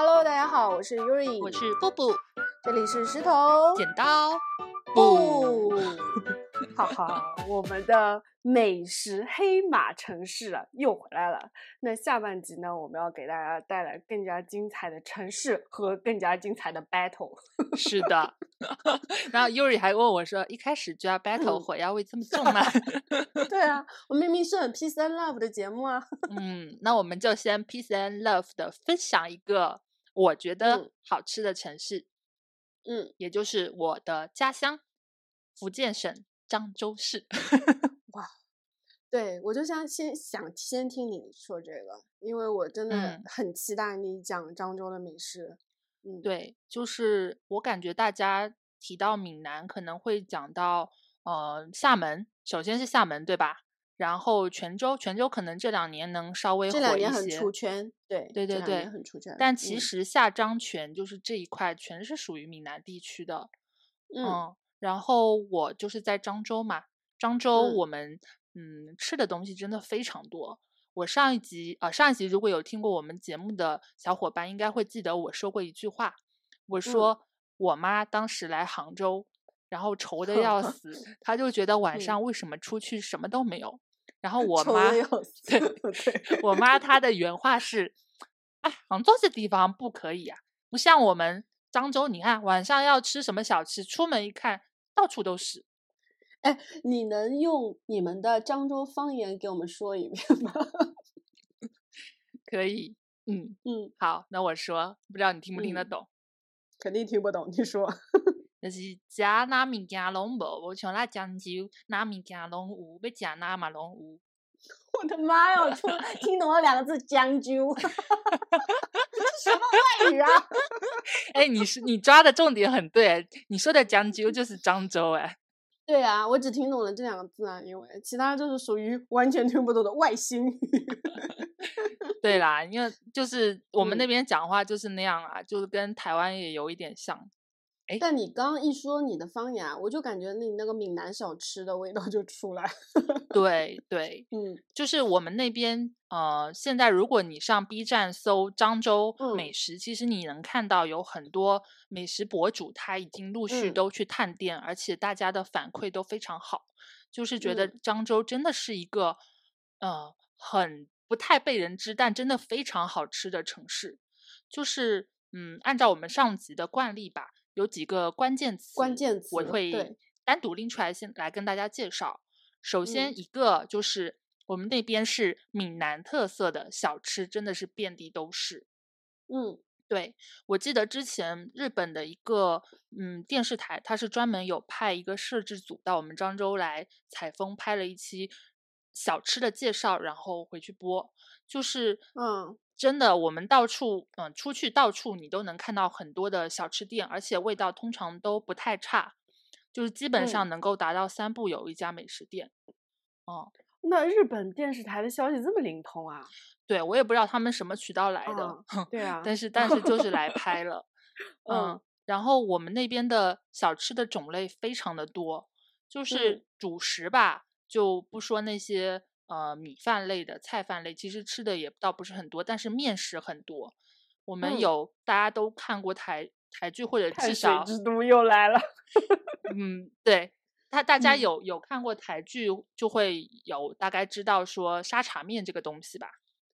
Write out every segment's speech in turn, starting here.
Hello，大家好，我是 Yuri，我是布布，这里是石头剪刀布。哈哈，我们的美食黑马城市啊又回来了。那下半集呢，我们要给大家带来更加精彩的城市和更加精彩的 battle。是的，然后 Yuri 还问我说：“一开始就要 battle，火药味这么重吗？” 对啊，我明明是很 peace and love 的节目啊。嗯，那我们就先 peace and love 的分享一个我觉得好吃的城市，嗯，也就是我的家乡福建省。漳州市，哇，对我就想先想先听你说这个，因为我真的很期待你讲漳州的美食。嗯，对，就是我感觉大家提到闽南可能会讲到呃厦门，首先是厦门对吧？然后泉州，泉州可能这两年能稍微这两年很出圈，对对对对，很出圈。但其实下漳泉就是这一块全是属于闽南地区的，嗯。然后我就是在漳州嘛，漳州我们嗯吃的东西真的非常多。我上一集啊上一集如果有听过我们节目的小伙伴，应该会记得我说过一句话，我说我妈当时来杭州，然后愁的要 死，她就觉得晚上为什么出去什么都没有。然后 我妈 对，我妈她的原话是：哎，杭州这地方不可以啊，不像我们漳州，你看晚上要吃什么小吃，出门一看。到处都是，哎，你能用你们的漳州方言给我们说一遍吗？可以，嗯嗯，好，那我说，不知道你听不听得懂？肯定听不懂，你说。就是食哪物件拢无，无像那漳州哪物件拢有，要食哪嘛拢有。我的妈呀！我听懂了两个字“将就”，什么外语啊？哎，你是你抓的重点很对，你说的“将就”就是漳州哎。对啊，我只听懂了这两个字啊，因为其他就是属于完全听不懂的外星语。对啦，因为就是我们那边讲话就是那样啊，就是跟台湾也有一点像。但你刚刚一说你的方言，我就感觉你那个闽南小吃的味道就出来。对对，嗯，就是我们那边呃，现在如果你上 B 站搜漳州美食，其实你能看到有很多美食博主，他已经陆续都去探店，而且大家的反馈都非常好，就是觉得漳州真的是一个呃很不太被人知，但真的非常好吃的城市。就是嗯，按照我们上集的惯例吧。有几个关键词，关键词我会单独拎出来，先来跟大家介绍。首先一个就是我们那边是闽南特色的小吃，真的是遍地都是。嗯，对，我记得之前日本的一个嗯电视台，它是专门有派一个摄制组到我们漳州来采风，拍了一期小吃的介绍，然后回去播。就是嗯。真的，我们到处嗯出去到处你都能看到很多的小吃店，而且味道通常都不太差，就是基本上能够达到三步有一家美食店。哦，那日本电视台的消息这么灵通啊？对，我也不知道他们什么渠道来的。对 啊，但是但是就 是来拍了。嗯，然后我们那边的小吃的种类非常的多，就是主食吧，就不说那些。呃，米饭类的菜饭类其实吃的也倒不是很多，但是面食很多。我们有大家都看过台台剧或者至少之都又来了。嗯，对，他大家有有看过台剧，就会有大概知道说沙茶面这个东西吧。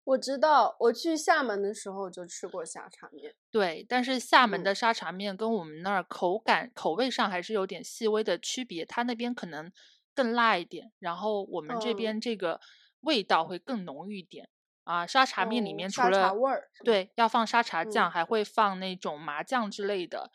我知道，我去厦门的时候就吃过沙茶面。对，但是厦门的沙茶面跟我们那儿口感口味上还是有点细微的区别，它那边可能。更辣一点，然后我们这边这个味道会更浓郁一点啊。沙茶面里面除了对要放沙茶酱，还会放那种麻酱之类的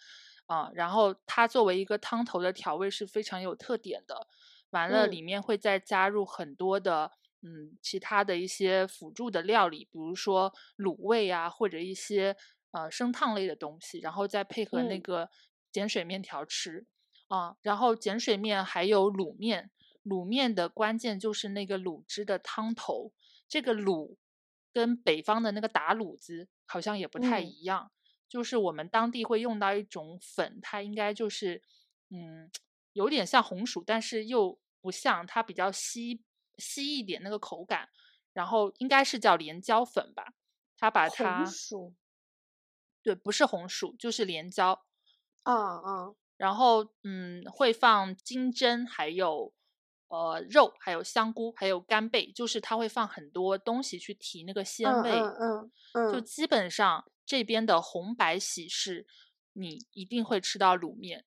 啊。然后它作为一个汤头的调味是非常有特点的。完了，里面会再加入很多的嗯其他的一些辅助的料理，比如说卤味啊，或者一些呃生烫类的东西，然后再配合那个碱水面条吃。啊，然后碱水面还有卤面，卤面的关键就是那个卤汁的汤头。这个卤跟北方的那个打卤子好像也不太一样，就是我们当地会用到一种粉，它应该就是嗯有点像红薯，但是又不像，它比较稀稀一点那个口感，然后应该是叫连椒粉吧，它把它。对，不是红薯，就是连椒。嗯嗯然后嗯，会放金针，还有呃肉，还有香菇，还有干贝，就是它会放很多东西去提那个鲜味。嗯嗯就基本上这边的红白喜事，你一定会吃到卤面，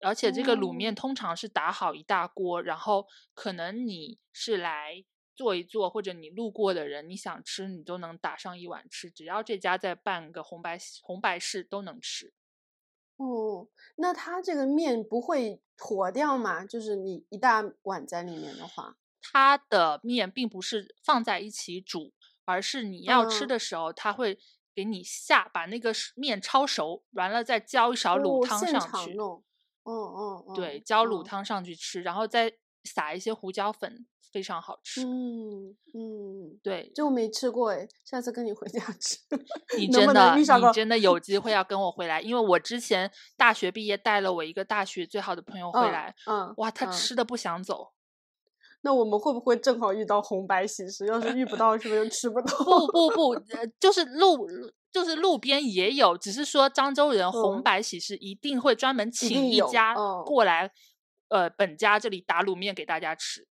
而且这个卤面哦通常是打好一大锅，然后可能你是来做一做，或者你路过的人，你想吃你都能打上一碗吃，只要这家在办个红白喜红白事都能吃。哦，那它这个面不会坨掉吗？就是你一大碗在里面的话，它的面并不是放在一起煮，而是你要吃嗯的时候，它会给你下把那个面焯熟，完了再浇一勺卤汤上去。场弄，嗯嗯对，嗯浇卤嗯汤上去吃，然后再撒一些胡椒粉，非常好吃。嗯嗯，对，这我没吃过哎，下次跟你回家 吃。你真的，你真的有机会要跟我回来，因为我之前大学毕业带了我一个大学最好的朋友回嗯来，嗯，哇，他嗯吃的不想走。那我们会不会正好遇到红白喜事？要是遇不到，是不是就吃不到？不不不，呃，就是路就是路边也有，只是说漳州人红嗯白喜事一定会专门请一家嗯过来，呃，本家这里打卤面给大家吃。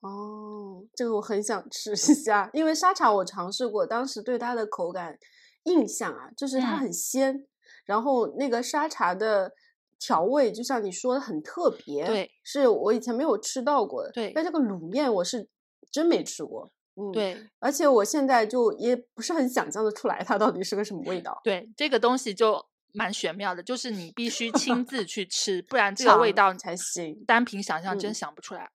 哦，这个我很想吃一下，因为沙茶我尝试过，当时对它的口感印象啊，就是它嗯很鲜，然后那个沙茶的调味，就像你说的很特别，对，是我以前没有吃到过的。对但这个卤面我是真没吃过，嗯，，对而且我现在就也不是很想象的出来它到底是个什么味道。对，这个东西就蛮玄妙的，就是你必须 亲自去吃，不然这个味道尝才行单凭想象真嗯想不出来。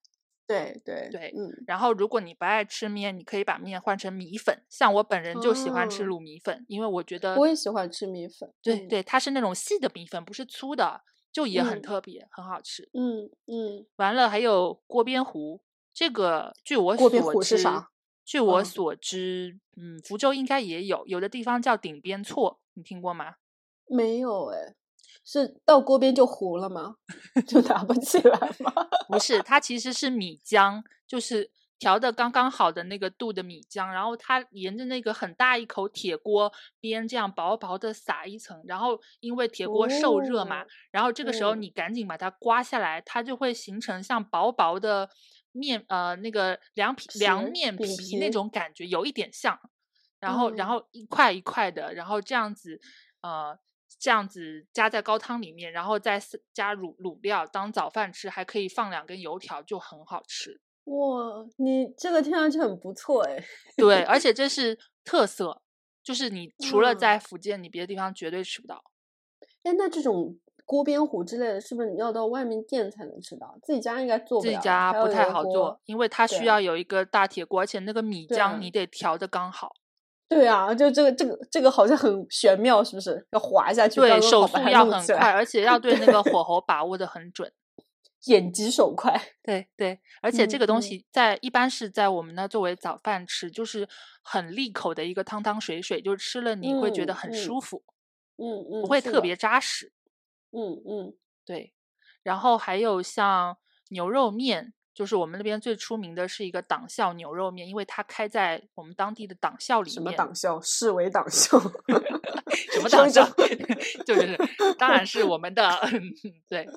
对对对嗯然后，如果你不爱吃面，你可以把面换成米粉。像我本人就喜欢吃哦卤米粉，因为我觉得我也喜欢吃米粉。嗯对对，它是那种细的米粉，不是粗的，就也很嗯特别，很好吃。嗯嗯，完了，还有锅边糊，这个据我锅边所知糊是啥，据我嗯所知，嗯，福州应该也有，有的地方叫顶边错，你听过吗？没有哎，是到锅边就糊了吗？就打不起来吗？不是，它其实是米浆，就是调的刚刚好的那个度的米浆，然后它沿着那个很大一口铁锅边这样薄薄的撒一层，然后因为铁锅受热嘛，哦然后这个时候嗯你赶紧把它刮下来，它就会形成像薄薄的面呃那个凉皮凉面皮那皮种感觉，有一点像，然后然嗯后一块一块的，然后这样子呃。这样子加在高汤里面，然后再加卤卤料当早饭吃，还可以放两根油条，就很好吃。哇，你这个听上去很不错哎。对，而 且这是特色，就是你除了嗯在福建，你别的地方绝对吃不到。哎，那这种锅边糊之类的，是不是你要到外面店才能吃到？自己家应该做不自己家不太好做，因为它需要有一个大铁锅，而且那个米浆你得调的刚好。对啊，就这个这个这个好像很玄妙，是不是？要滑下去，对，手速要很快，而且要对那个火候把握的很准。眼疾手快。对对，而且这个东西在一般是在我们那作为早饭吃，就是很利口的一个汤汤水水，就是吃了你会觉得很舒服，嗯嗯，不会特别扎实。嗯嗯对，然后还有像牛肉面，就是我们那边最出名的是一个党校牛肉面，因为它开在我们当地的党校里面什么。党校？市委党校？什么党校？就是，当然是我们的，对，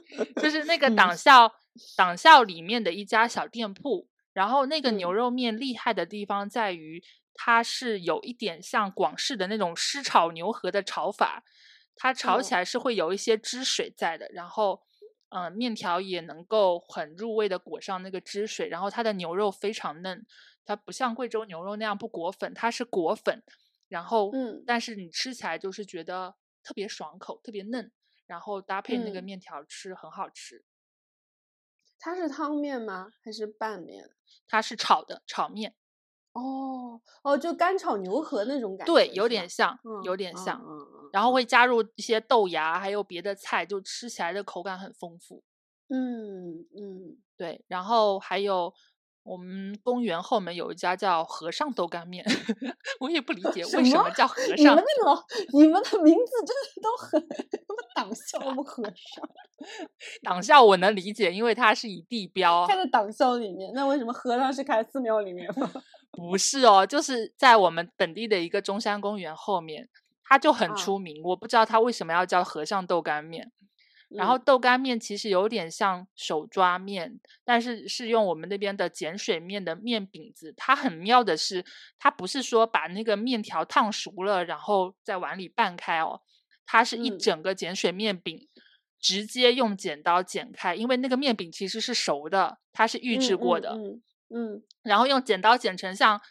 就是那个嗯党校，党校里面的一家小店铺。然后那个牛嗯肉面厉害的地方在于，它是有一点像广式的那种湿炒牛河的炒法，它炒起哦来是会有一些汁水在的，然后。嗯，面条也能够很入味的裹上那个汁水，然后它的牛肉非常嫩，它不像贵州牛肉那样不裹粉，它是裹粉，然后嗯但是你吃起来就是觉得特别爽口，特别嫩，然后搭配那个嗯面条吃很好吃。它是汤面吗？还是拌面？它是炒的炒面，哦哦，就干炒牛河那种感觉，对，有点像，嗯有点像。嗯嗯然后会加入一些豆芽，还有别的菜，就吃起来的口感很丰富。嗯嗯，对，然后还有我们公园后门有一家叫和尚豆干面，我也不理解为什么么叫和尚你们。的老，你们的名字真的都很什么党校我们和尚，党校我能理解，因为它是以地标，开在党校里面，那为什么和尚是开寺庙里面吗？不是哦，就是在我们本地的一个中山公园后面，它就很啊出名。我不知道它为什么要叫和尚豆干面。然后嗯豆干面其实有点像手抓面，但是是用我们那边的碱水面的面饼子。它很妙的是，它不是说把那个面条烫熟了，然后在碗里拌开哦，它是一嗯整个碱水面饼，直接用剪刀剪开，因为那个面饼其实是熟的，它是预制嗯过的。嗯嗯嗯然后用剪刀剪成像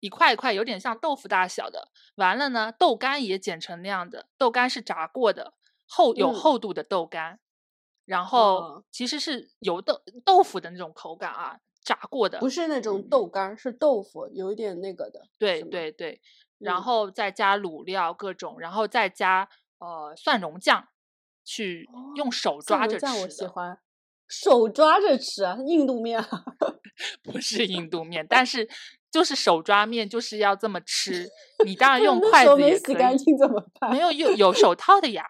一块一块，有点像豆腐大小的。完了呢，豆干也剪成那样的，豆干是炸过的，厚有嗯厚度的豆干，然后哦其实是油豆豆腐的那种口感啊，炸过的。不是那种豆干儿，是豆腐，有一点那个的。对对对，然嗯后再加卤料各种，然后再加呃蒜蓉酱，去用手抓着蒜蓉酱我。喜欢，手抓着吃啊，印度面啊。不是印度面，但是就是手抓面就是要这么吃。你当然用那筷子也可以，洗干净怎么办？没有有有手套的呀，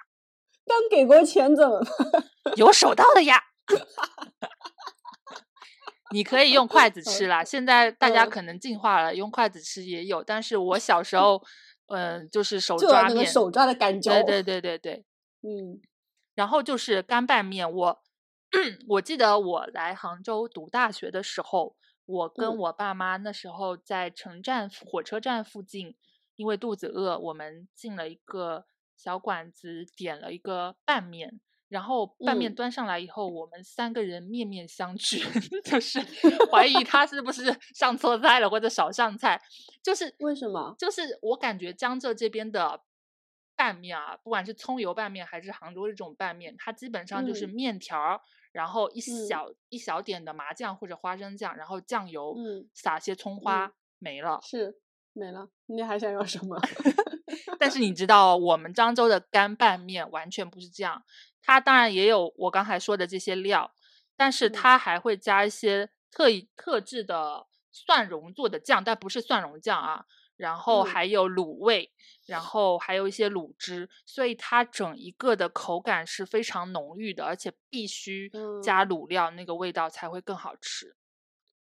刚给过钱怎么办？有手套的呀。你可以用筷子吃啦，现在大家嗯可能进化了，用筷子吃也有。但是我小时候，嗯、就是手抓面，手抓的感觉。对对对对对。嗯然后就是干拌面，我 我记得我来杭州读大学的时候，我跟嗯我爸妈那时候在城站火车站附近，因为肚子饿，我们进了一个小馆子，点了一个拌面。然后拌面嗯端上来以后，我们三个人面面相觑，就是怀疑他是不是上错菜了或者少上菜，就是为什么？就是我感觉江浙这边的拌面啊，不管是葱油拌面还是杭州这种拌面，它基本上就是嗯面条儿，然后一嗯小、一小点的麻酱或者花生酱，然后酱油，嗯撒些葱花、没了。是没了，你还想要什么？但是你知道，我们漳州的干拌面完全不是这样，它当然也有我刚才说的这些料，但是嗯它还会加一些特意特制的蒜蓉做的酱，但不是蒜蓉酱啊。然后嗯还有卤味，然后还有一些卤汁，所以它整一个的口感是非常浓郁的，而且必须加嗯卤料，那个味道才会更好吃。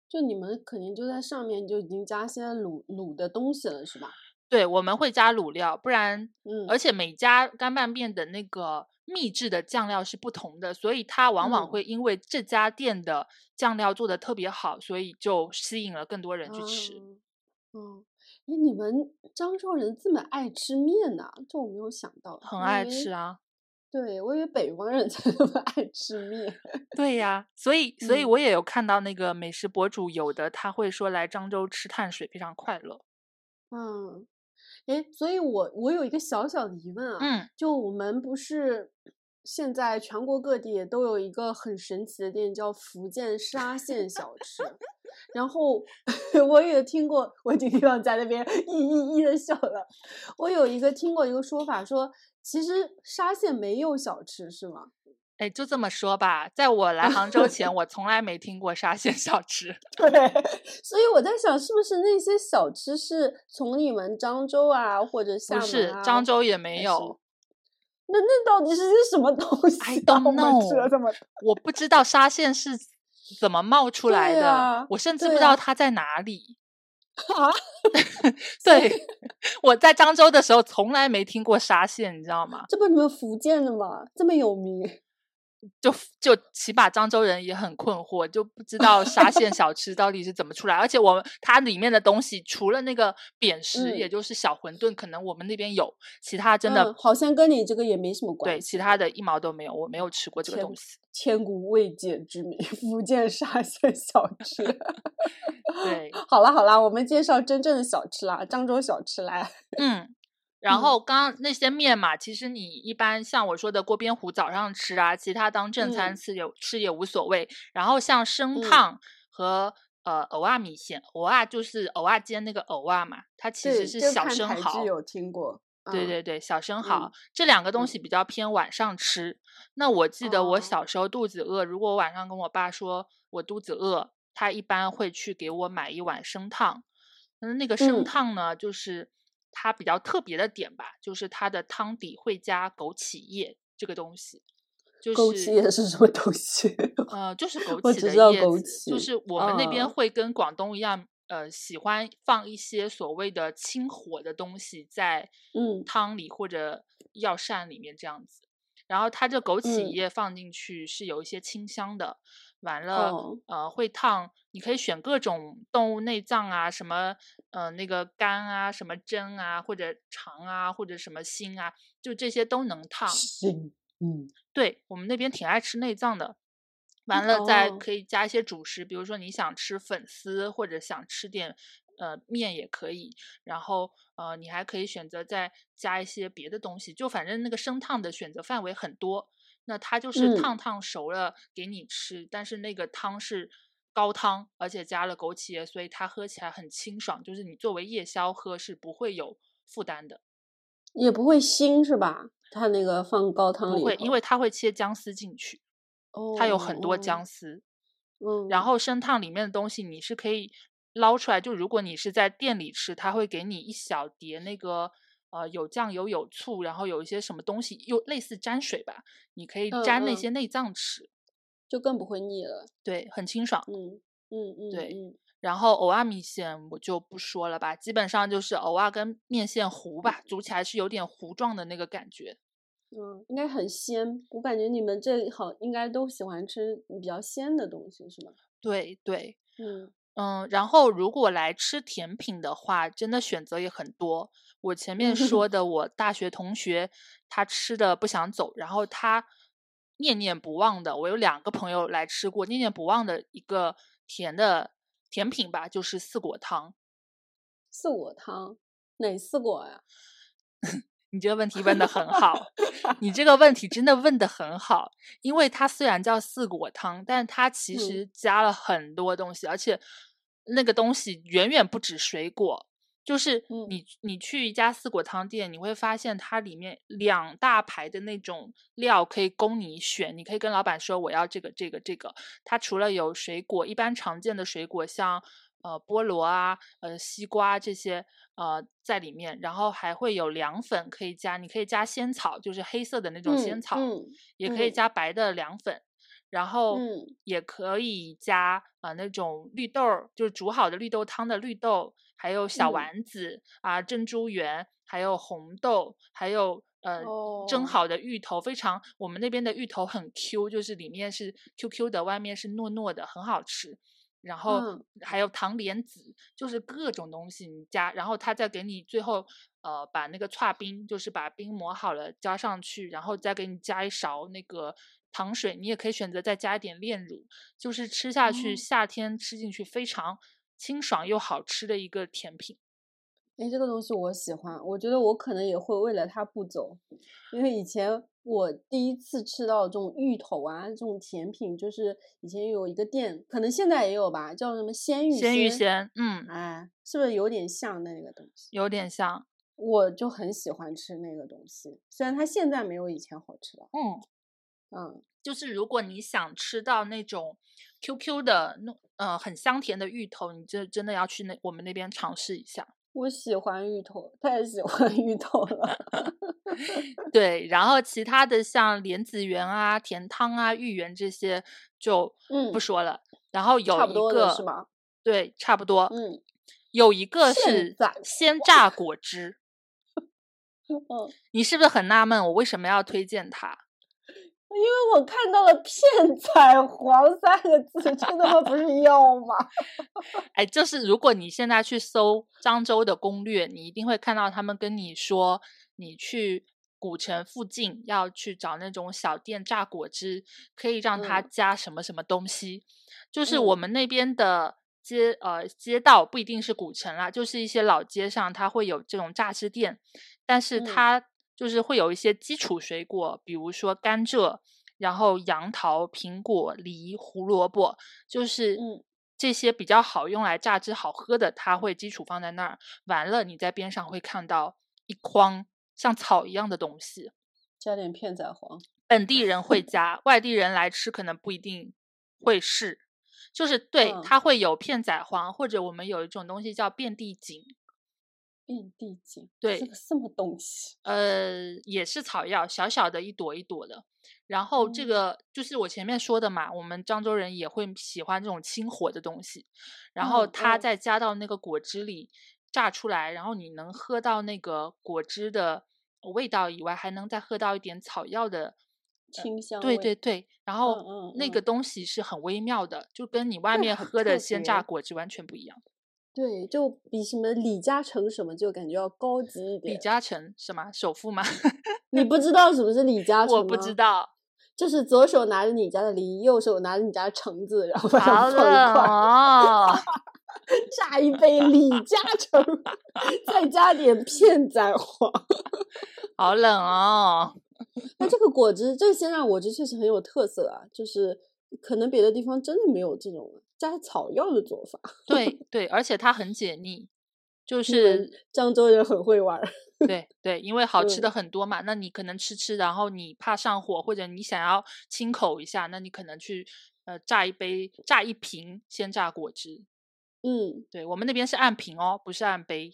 就你们肯定就在上面就已经加些卤卤的东西了，是吧？对，我们会加卤料，不然嗯，而且每家干拌面的那个秘制的酱料是不同的，所以它往往嗯会因为这家店的酱料做的特别好，所以就吸引了更多人去吃。嗯，哎，你们漳州人这么爱吃面呐、这我没有想到。很爱吃啊，对，我以为北方人 才那么爱吃面。对呀，所以所以嗯我也有看到那个美食博主，有的他会说来漳州吃碳水非常快乐。嗯，哎，所以我我有一个小小的疑问啊，嗯就我们不是现在全国各地也都有一个很神奇的店叫福建沙县小吃，然后 我也听过，我经常在那边一一一的笑了。我有一个听过一个说法说，其实沙县没有小吃是吗？哎，就这么说吧，在我来杭州前，我从来没听过沙县小吃。对，所以我在想，是不是那些小吃是从你们漳州啊或者厦门不是，啊漳州也没有。那那到底是些什么东西 I 啊？don't 我们吃了 know 这么我不知道沙县是怎么冒出来的，呀我甚至不知道它在哪里。啊？对，我在漳州的时候从来没听过沙县，你知道吗？这不你们福建的吗？这么有名？就就起码漳州人也很困惑，就不知道沙县 小吃到底是怎么出来。而且我们它里面的东西，除了那个扁食，也嗯就是小馄饨，可能我们那边有，其他真的、嗯好像跟你这个也没什么关系对，其他的一毛都没有，我没有吃过这个东西。千古未解之谜，福建沙县小吃。对，好了好了，我们介绍真正的小吃啦，漳州小吃来。嗯，然嗯后刚刚那些面嘛，其实你一般像我说的锅边糊早上吃啊，其他当正餐嗯吃也、吃也无所谓。然后像生嗯烫和、呃藕啊米线，藕啊就是藕啊煎那个藕啊嘛，它其实，是小生蚝。有听过。嗯对对对，小生蚝、嗯这两个东西嗯比较偏晚上吃。那我记得我哦小时候肚子饿，如果晚上跟我爸说我肚子饿，他一般会去给我买一碗生烫。嗯，那个生嗯烫呢，就是它比较特别的点吧，就是它的汤底会加枸杞叶这个东西，就枸是杞叶是什么东西？呃，就是枸杞的我只知道叶枸子，就是我们那边哦会跟广东一样，呃喜欢放一些所谓的清火的东西在嗯。汤里或者药膳里面这样子。然后它这枸杞嗯。叶放进去是有一些清香的，完了、哦。呃会烫，你可以选各种动物内脏啊，什么呃那个肝啊，什么胗啊，或者肠啊，或者什么心啊，就这些都能烫。心，嗯对我们那边挺爱吃内脏的。完了再哦可以加一些主食，比如说你想吃粉丝或者想吃点呃面也可以，然后呃你还可以选择再加一些别的东西，就反正那个生烫的选择范围很多。那它就是嗯烫烫熟了给你吃，但是那个汤是高汤，而且加了枸杞叶，所以它喝起来很清爽，就是你作为夜宵喝是不会有负担的，也不会腥是吧？它那个放高汤里不会，因为它会切姜丝进去，它有很多哦姜丝。嗯，然后生烫里面的东西你是可以捞出来，就如果你是在店里吃，它会给你一小碟那个呃有酱油有醋，然后有一些什么东西，又类似沾水吧，你可以沾那些内脏吃，就更不会腻了。对，很清爽。嗯嗯嗯，对嗯然后藕啊米线我就不说了吧，基本上就是藕啊跟面线糊吧，煮起来是有点糊状的那个感觉。嗯，应该很鲜。我感觉你们这好应该都喜欢吃比较鲜的东西，是吗？对对，嗯嗯，然后如果来吃甜品的话，真的选择也很多。我前面说 的，我大学同学他吃的不想走，然后他念念不忘的，我有两个朋友来吃过，念念不忘的一个甜的甜品吧，就是四果汤。四果汤，哪四果呀？你这个问题问的很好，你这个问题真的问的很好，因为它虽然叫四果汤，但它其嗯实加了很多东西，而且那个东西远远不止水果。就是嗯。你你去一家四果汤店，你会发现它里面两大排的那种料可以供你选，你可以跟老板说我要这个这个这个。它除了有水果，一般常见的水果像呃菠萝啊、呃西瓜这些呃在里面，然后还会有凉粉可以加，你可以加仙草，就是黑色的那种仙草，嗯也可以嗯。加白的凉粉，然后嗯也可以加呃那种绿豆儿，就是煮好的绿豆汤的绿豆，还有小嗯丸子啊、珍珠圆，还有红豆，还有。呃，蒸哦好的芋头非常，我们那边的芋头很 Q，就是里面是 QQ 的，外面是糯糯的，很好吃。然后嗯还有糖莲子，就是各种东西你加，然后他再给你最后呃把那个刨冰，就是把冰磨好了加上去，然后再给你加一勺那个糖水，你也可以选择再加一点炼乳，就是吃下去哦夏天吃进去非常清爽又好吃的一个甜品。哎，这个东西我喜欢，我觉得我可能也会为了它不走，因为以前我第一次吃到这种芋头啊，这种甜品，就是以前有一个店，可能现在也有吧，叫什么鲜芋鲜芋仙，仙，嗯，哎，是不是有点像那个东西？有点像，我就很喜欢吃那个东西，虽然它现在没有以前好吃了，嗯。嗯就是如果你想吃到那种 QQ 的那呃很香甜的芋头，你就真的要去那我们那边尝试一下。我喜欢芋头，太喜欢芋头了。对，然后其他的像莲子圆啊、甜汤啊、芋圆这些就嗯不说了。然后有一差不多的个是吗？对，差不多。嗯有一个是在鲜榨果汁，嗯，你是不是很纳闷我为什么要推荐它？因为我看到了“片彩黄”三个字，这他妈不是药吗？哎，就是如果你现在去搜漳州的攻略，你一定会看到他们跟你说，你去古城附近要去找那种小店榨果汁，可以让它嗯加什么什么东西。就是嗯我们那边的街呃街道不一定是古城啦，就是一些老街上它会有这种榨汁店，但是嗯它就是会有一些基础水果，比如说甘蔗。然后杨桃、苹果、梨、胡萝卜，就是嗯这些比较好用来榨汁好喝的，它会基础放在那儿。完了，你在边上会看到一筐像草一样的东西，加点片仔癀。本地人会 加，外地人来吃可能不一定会试。就是对，嗯它会有片仔癀，或者我们有一种东西叫遍地锦，遍地锦，对是个什么东西？呃，也是草药，小小的一朵一朵的。然后这嗯个就是我前面说的嘛，我们漳州人也会喜欢这种清火的东西，然后它再加到那个果汁里榨出来，然后你能喝到那个果汁的味道以外，还能再喝到一点草药的。清香对对对，然后嗯那个嗯东西是很微妙的，就跟你外面喝的鲜榨果汁完全不一样。对，就比什么李嘉诚什么就感觉要高级一点李。嘉诚是吗？首富吗？你不知道什么是李嘉诚我不知，道。就是左手拿着你家的梨，右手拿着你家的橙子，然后把它好们放一块，哦！榨一杯李嘉诚，再加点片仔癀。好冷哦！那这个果汁，这个鲜榨果汁确实很有特色啊，就是可能别的地方真的没有这种加草药的做法。对对，而且它很解腻，就是漳州人很会玩。对对，因为好吃的嗯很多嘛，那你可能吃吃，然后你怕上火，或者你想要清口一下，那你可能去呃榨一杯榨一瓶鲜榨果汁。嗯，对我们那边是按瓶哦，不是按杯，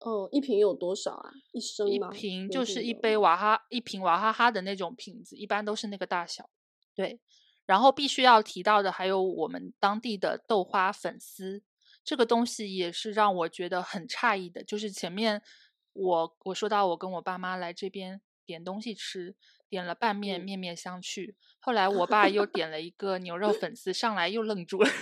哦，一瓶有多少啊？一升一瓶就是一杯娃哈一瓶娃哈哈的那种瓶子，一般都是那个大小。对，然后必须要提到的还有我们当地的豆花粉丝，这个东西也是让我觉得很诧异的。就是前面我我说到我跟我爸妈来这边点东西吃，点了拌面，嗯面面相觑。后来我爸又点了一个牛肉粉丝，上来又愣住了。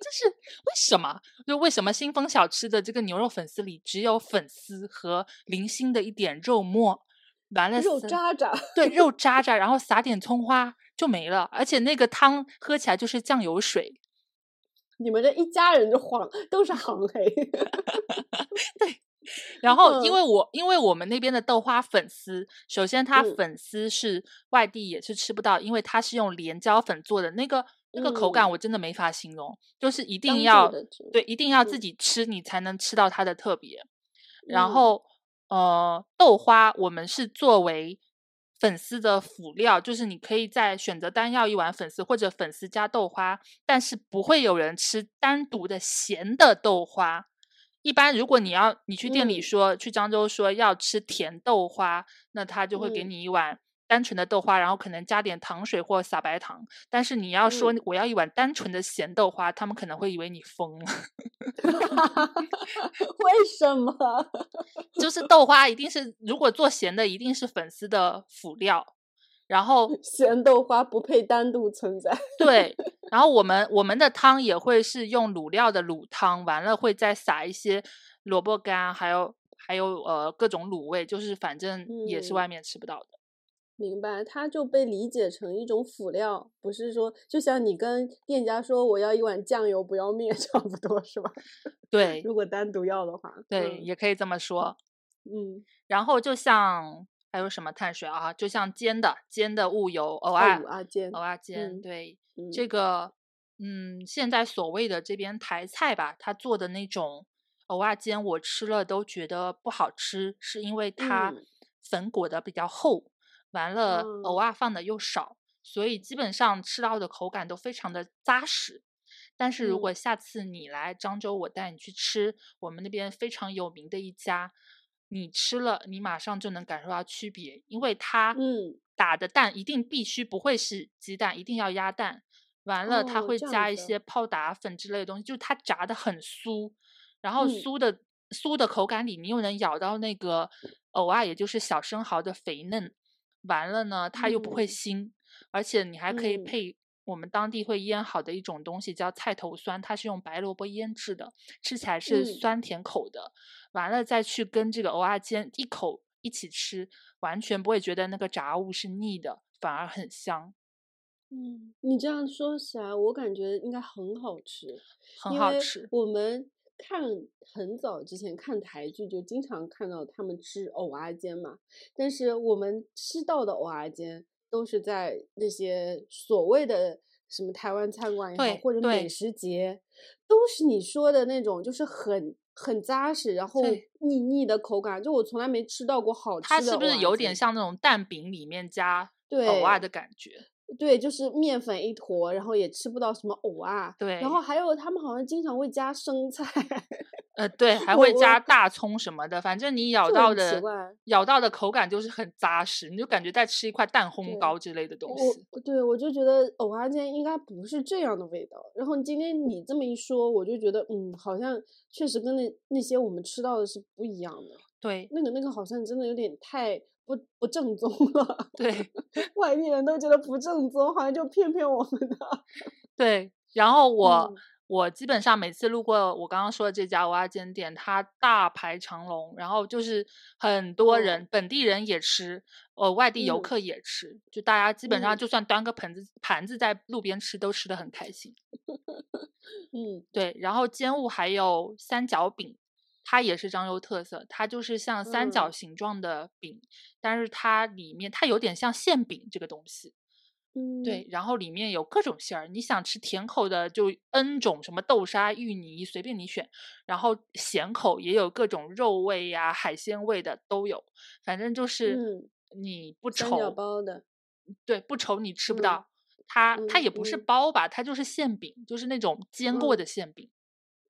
就是为什么？就为什么新丰小吃的这个牛肉粉丝里只有粉丝和零星的一点肉末，完了肉渣渣，对，肉 渣渣，然后撒点葱花就没了，而且那个汤喝起来就是酱油水。你们这一家人就黄都是行 黑。对然后，因嗯为我因为我们那边的豆花粉丝，首先它嗯粉丝是外地也是吃不到，因为它是用连椒粉做的，那个那个口感嗯我真的没法形容，就是一定要对，一定要自嗯己吃，你才能吃到它的特别。然嗯后，呃，豆花我们是作为粉丝的辅料，就是你可以再选择单要一碗粉丝，或者粉丝加豆花，但是不会有人吃单独的咸的豆花。一般如果你要你去店里嗯说、去漳州说要吃甜豆花，那他就会给嗯你一碗单纯的豆花，然后可能加点糖水或撒白糖。但是你要说嗯我要一碗单纯的咸豆花，他们可能会以为你疯了。为什么？就是豆花一定是，如果做咸的，一定是粉丝的辅料。然后 咸豆花不配单独存在。对，然后我们我们的汤也会是用卤料的卤汤，完了会再撒一些萝卜干，还有还有呃各种卤味，就是反正也是嗯外面吃不到的。明白，它就被理解成一种辅料，不是说就像你跟店家说我要一碗酱油不要面 差不多是吧？对如果单独要的话，对，嗯也可以这么说。嗯，然后就像还有什么碳水啊，就像煎的煎的物油偶哦尔阿煎，偶尔煎，嗯对。嗯这个，嗯，现在所谓的这边台菜吧，他做的那种藕啊煎，我吃了都觉得不好吃，是因为它嗯粉裹的比较厚，完了藕哦啊放的又少，所以基本上吃到的口感都非常的扎实。但是如嗯果下次你来漳州，我带你去吃我们那边非常有名的一家，你吃了，你马上就能感受到区别，因为它嗯打的蛋一定必须不会是鸡蛋，一定要鸭蛋。完了，它哦这样会加一些泡打粉之类的东西，就是它炸的很酥，然后嗯酥的、酥的口感里，你又能咬到那个偶尔，也就是小生蚝的肥嫩。完了呢，它又不会嗯腥，而且你还可以嗯配我们当地会腌好的一种东西，叫菜头酸，它是用白萝卜腌制的，吃起来是嗯酸甜口的。完了再去跟这个藕啊煎一口一起吃，完全不会觉得那个炸物是腻的，反而很香，嗯，你这样说起来，我感觉应该很好吃，很好吃。我们看很早之前看台剧，就经常看到他们吃藕啊煎嘛。但是我们吃到的藕啊煎都是在那些所谓的什么台湾餐馆也好，或者美食节，都是你说的那种，就是很很扎实，然后腻腻的口感。就我从来没吃到过好吃的它是不是有点像那种蛋饼里面加藕啊对的感觉？对，就是面粉一坨，然后也吃不到什么藕啊。对然后还有他们好像经常会加生菜。呃，对，还会加大葱什么的，反正你咬到的怪咬到的口感就是很扎实，你就感觉在吃一块蛋烘糕之类的东西。我对我就觉得藕花煎应该不是这样的味道。然后今天你这么一说，我就觉得嗯，好像确实跟那那些我们吃到的是不一样的。对。那个那个好像真的有点太不不正宗了，对 外地人都觉得不正宗，好像就骗骗我们的。对，然后 我、嗯。我基本上每次路过我刚刚说的这家蚵仔煎店，它大排长龙，然后就是很多人，哦本地人也吃，呃，外地游嗯。客也吃，就大家基本上嗯。就算端个盆子盘子在路边吃，都吃的很开心。嗯。对，然后煎物还有三角饼，它也是漳州特色，它就是像三角嗯形状的饼，但是它里面它有点像馅饼这个东西。嗯，对，然后里面有各种馅儿，你想吃甜口的就 N 种，什么豆沙、芋泥随便你选，然后咸口也有各种肉味呀、海鲜味的都有，反正就是嗯你不愁，包的，对，不愁你吃不嗯到。它它嗯也不是嗯包吧，它就是馅饼，就是那种煎过嗯的馅饼。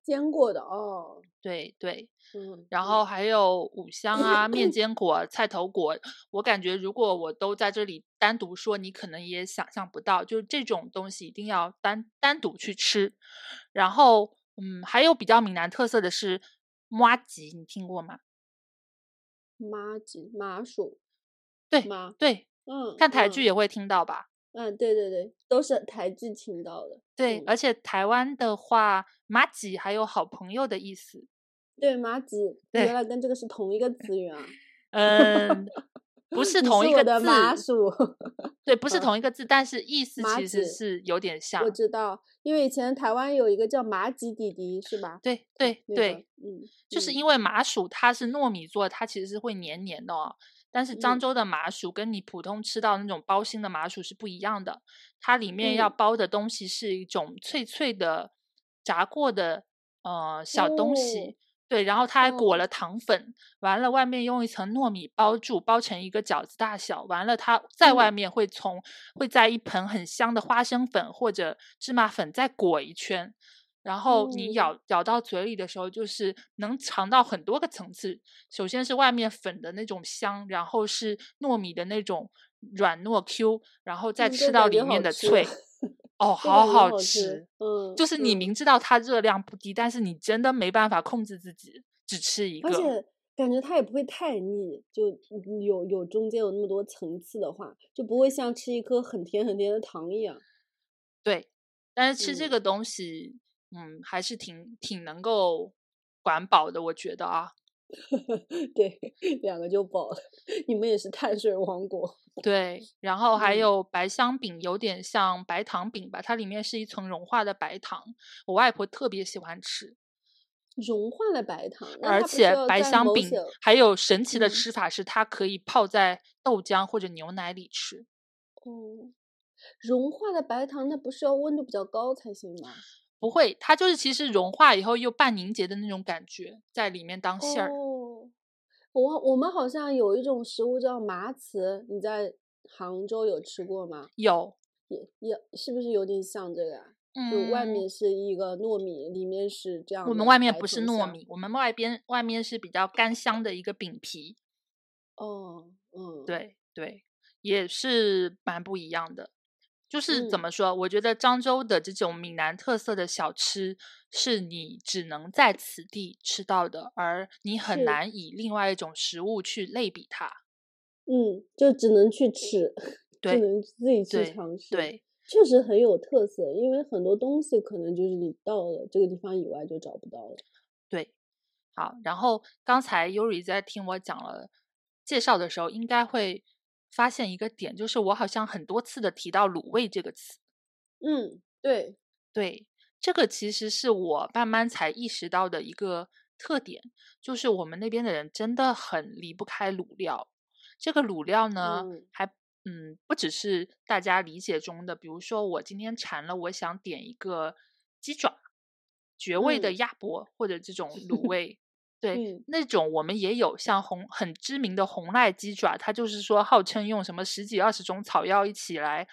煎过的哦。对对，嗯，然嗯后还有五香啊、面坚果、菜头果，我感觉如果我都在这里单独说，你可能也想象不到，就是这种东西一定要单单独去吃。然后，嗯，还有比较闽南特色的是麻吉，你听过吗？麻吉麻薯，对麻，对，嗯，看台剧嗯也会听到吧？嗯，对对对，都是台剧听到的。对，嗯而且台湾的话，麻吉还有好朋友的意思。对，麻吉，原来跟这个是同一个词源啊？嗯，不 是你同一个是我的麻字，薯，对，不 是嗯同一个字，但是意思麻其实吉是有点像我。知道，因为以前台湾有一个叫麻吉弟弟，是吧？对对那对，个，嗯，就是嗯因为麻薯它是糯米做的，它其实是会黏黏的哦。但是漳嗯州的麻薯跟你普通吃到那种包心的麻薯是不一样的，它里面要嗯包的东西是一种脆脆的炸过的呃小东西。哦对，然后它还裹哦了糖粉，完了外面用一层糯米包住，包成一个饺子大小。完了，它在外嗯面会从会在一盆很香的花生粉或者芝麻粉再裹一圈，然后你嗯咬咬到嘴里的时候，就是能尝到很多个层次。首先是外面粉的那种香，然后是糯米的那种软糯 Q，然后再嗯吃到里面的吃脆。哦，好好吃吃。嗯，就是你嗯明知道它热量不低，但是你真的没办法控制自己，只吃一个。而且感觉它也不会太腻，就嗯有有中间有那么多层次的话，就不会像吃一颗很甜很甜的糖一样。对，但是吃这嗯个东西，嗯，还是挺挺能够管饱的，我觉得啊。对，两个就饱了。你们也是碳水王国。对，然后还嗯有白香饼，有点像白糖饼吧，它里面是一层融化的白糖，我外婆特别喜欢吃。融化的白糖，而且白香饼还有神奇的嗯吃法是，它可以泡在豆浆或者牛奶里吃。哦，融化的白糖，那不是要温度比较高才行吗？不会，它就是其实融化以后又半凝结的那种感觉，在里面当馅儿。哦，我我们好像有一种食物叫麻糍，你在杭州有吃过吗？有，也也是不是有点像这个啊？就外嗯，面是一个糯米，里面是这样我们外面不是。糯米，我们外边外面是比较干香的一个饼皮。哦，嗯，对对，也是蛮不一样的。就是怎嗯么说？我觉得漳州的这种闽南特色的小吃，是你只能在此地吃到的，而你很难以另外一种食物去类比它。嗯，就只能去吃，只能自己去尝试。对，确实很有特色，因为很多东西可能就是你到了这个地方以外就找不到了。对，好。然后刚才 Yuri 在听我讲了介绍的时候，应该会发现一个点，就是我好像很多次的提到卤味这个词。嗯，对，对，这个其实是我慢慢才意识到的一个特点，就是我们那边的人真的很离不开卤料。这个卤料呢，嗯还嗯不只是大家理解中的，比如说我今天馋了，我想点一个鸡爪，绝味的嗯鸭脖或者这种卤 味。对，嗯那种我们也有，像红很知名的红赖鸡爪，它就是说号称用什么十几二十种草药一起来，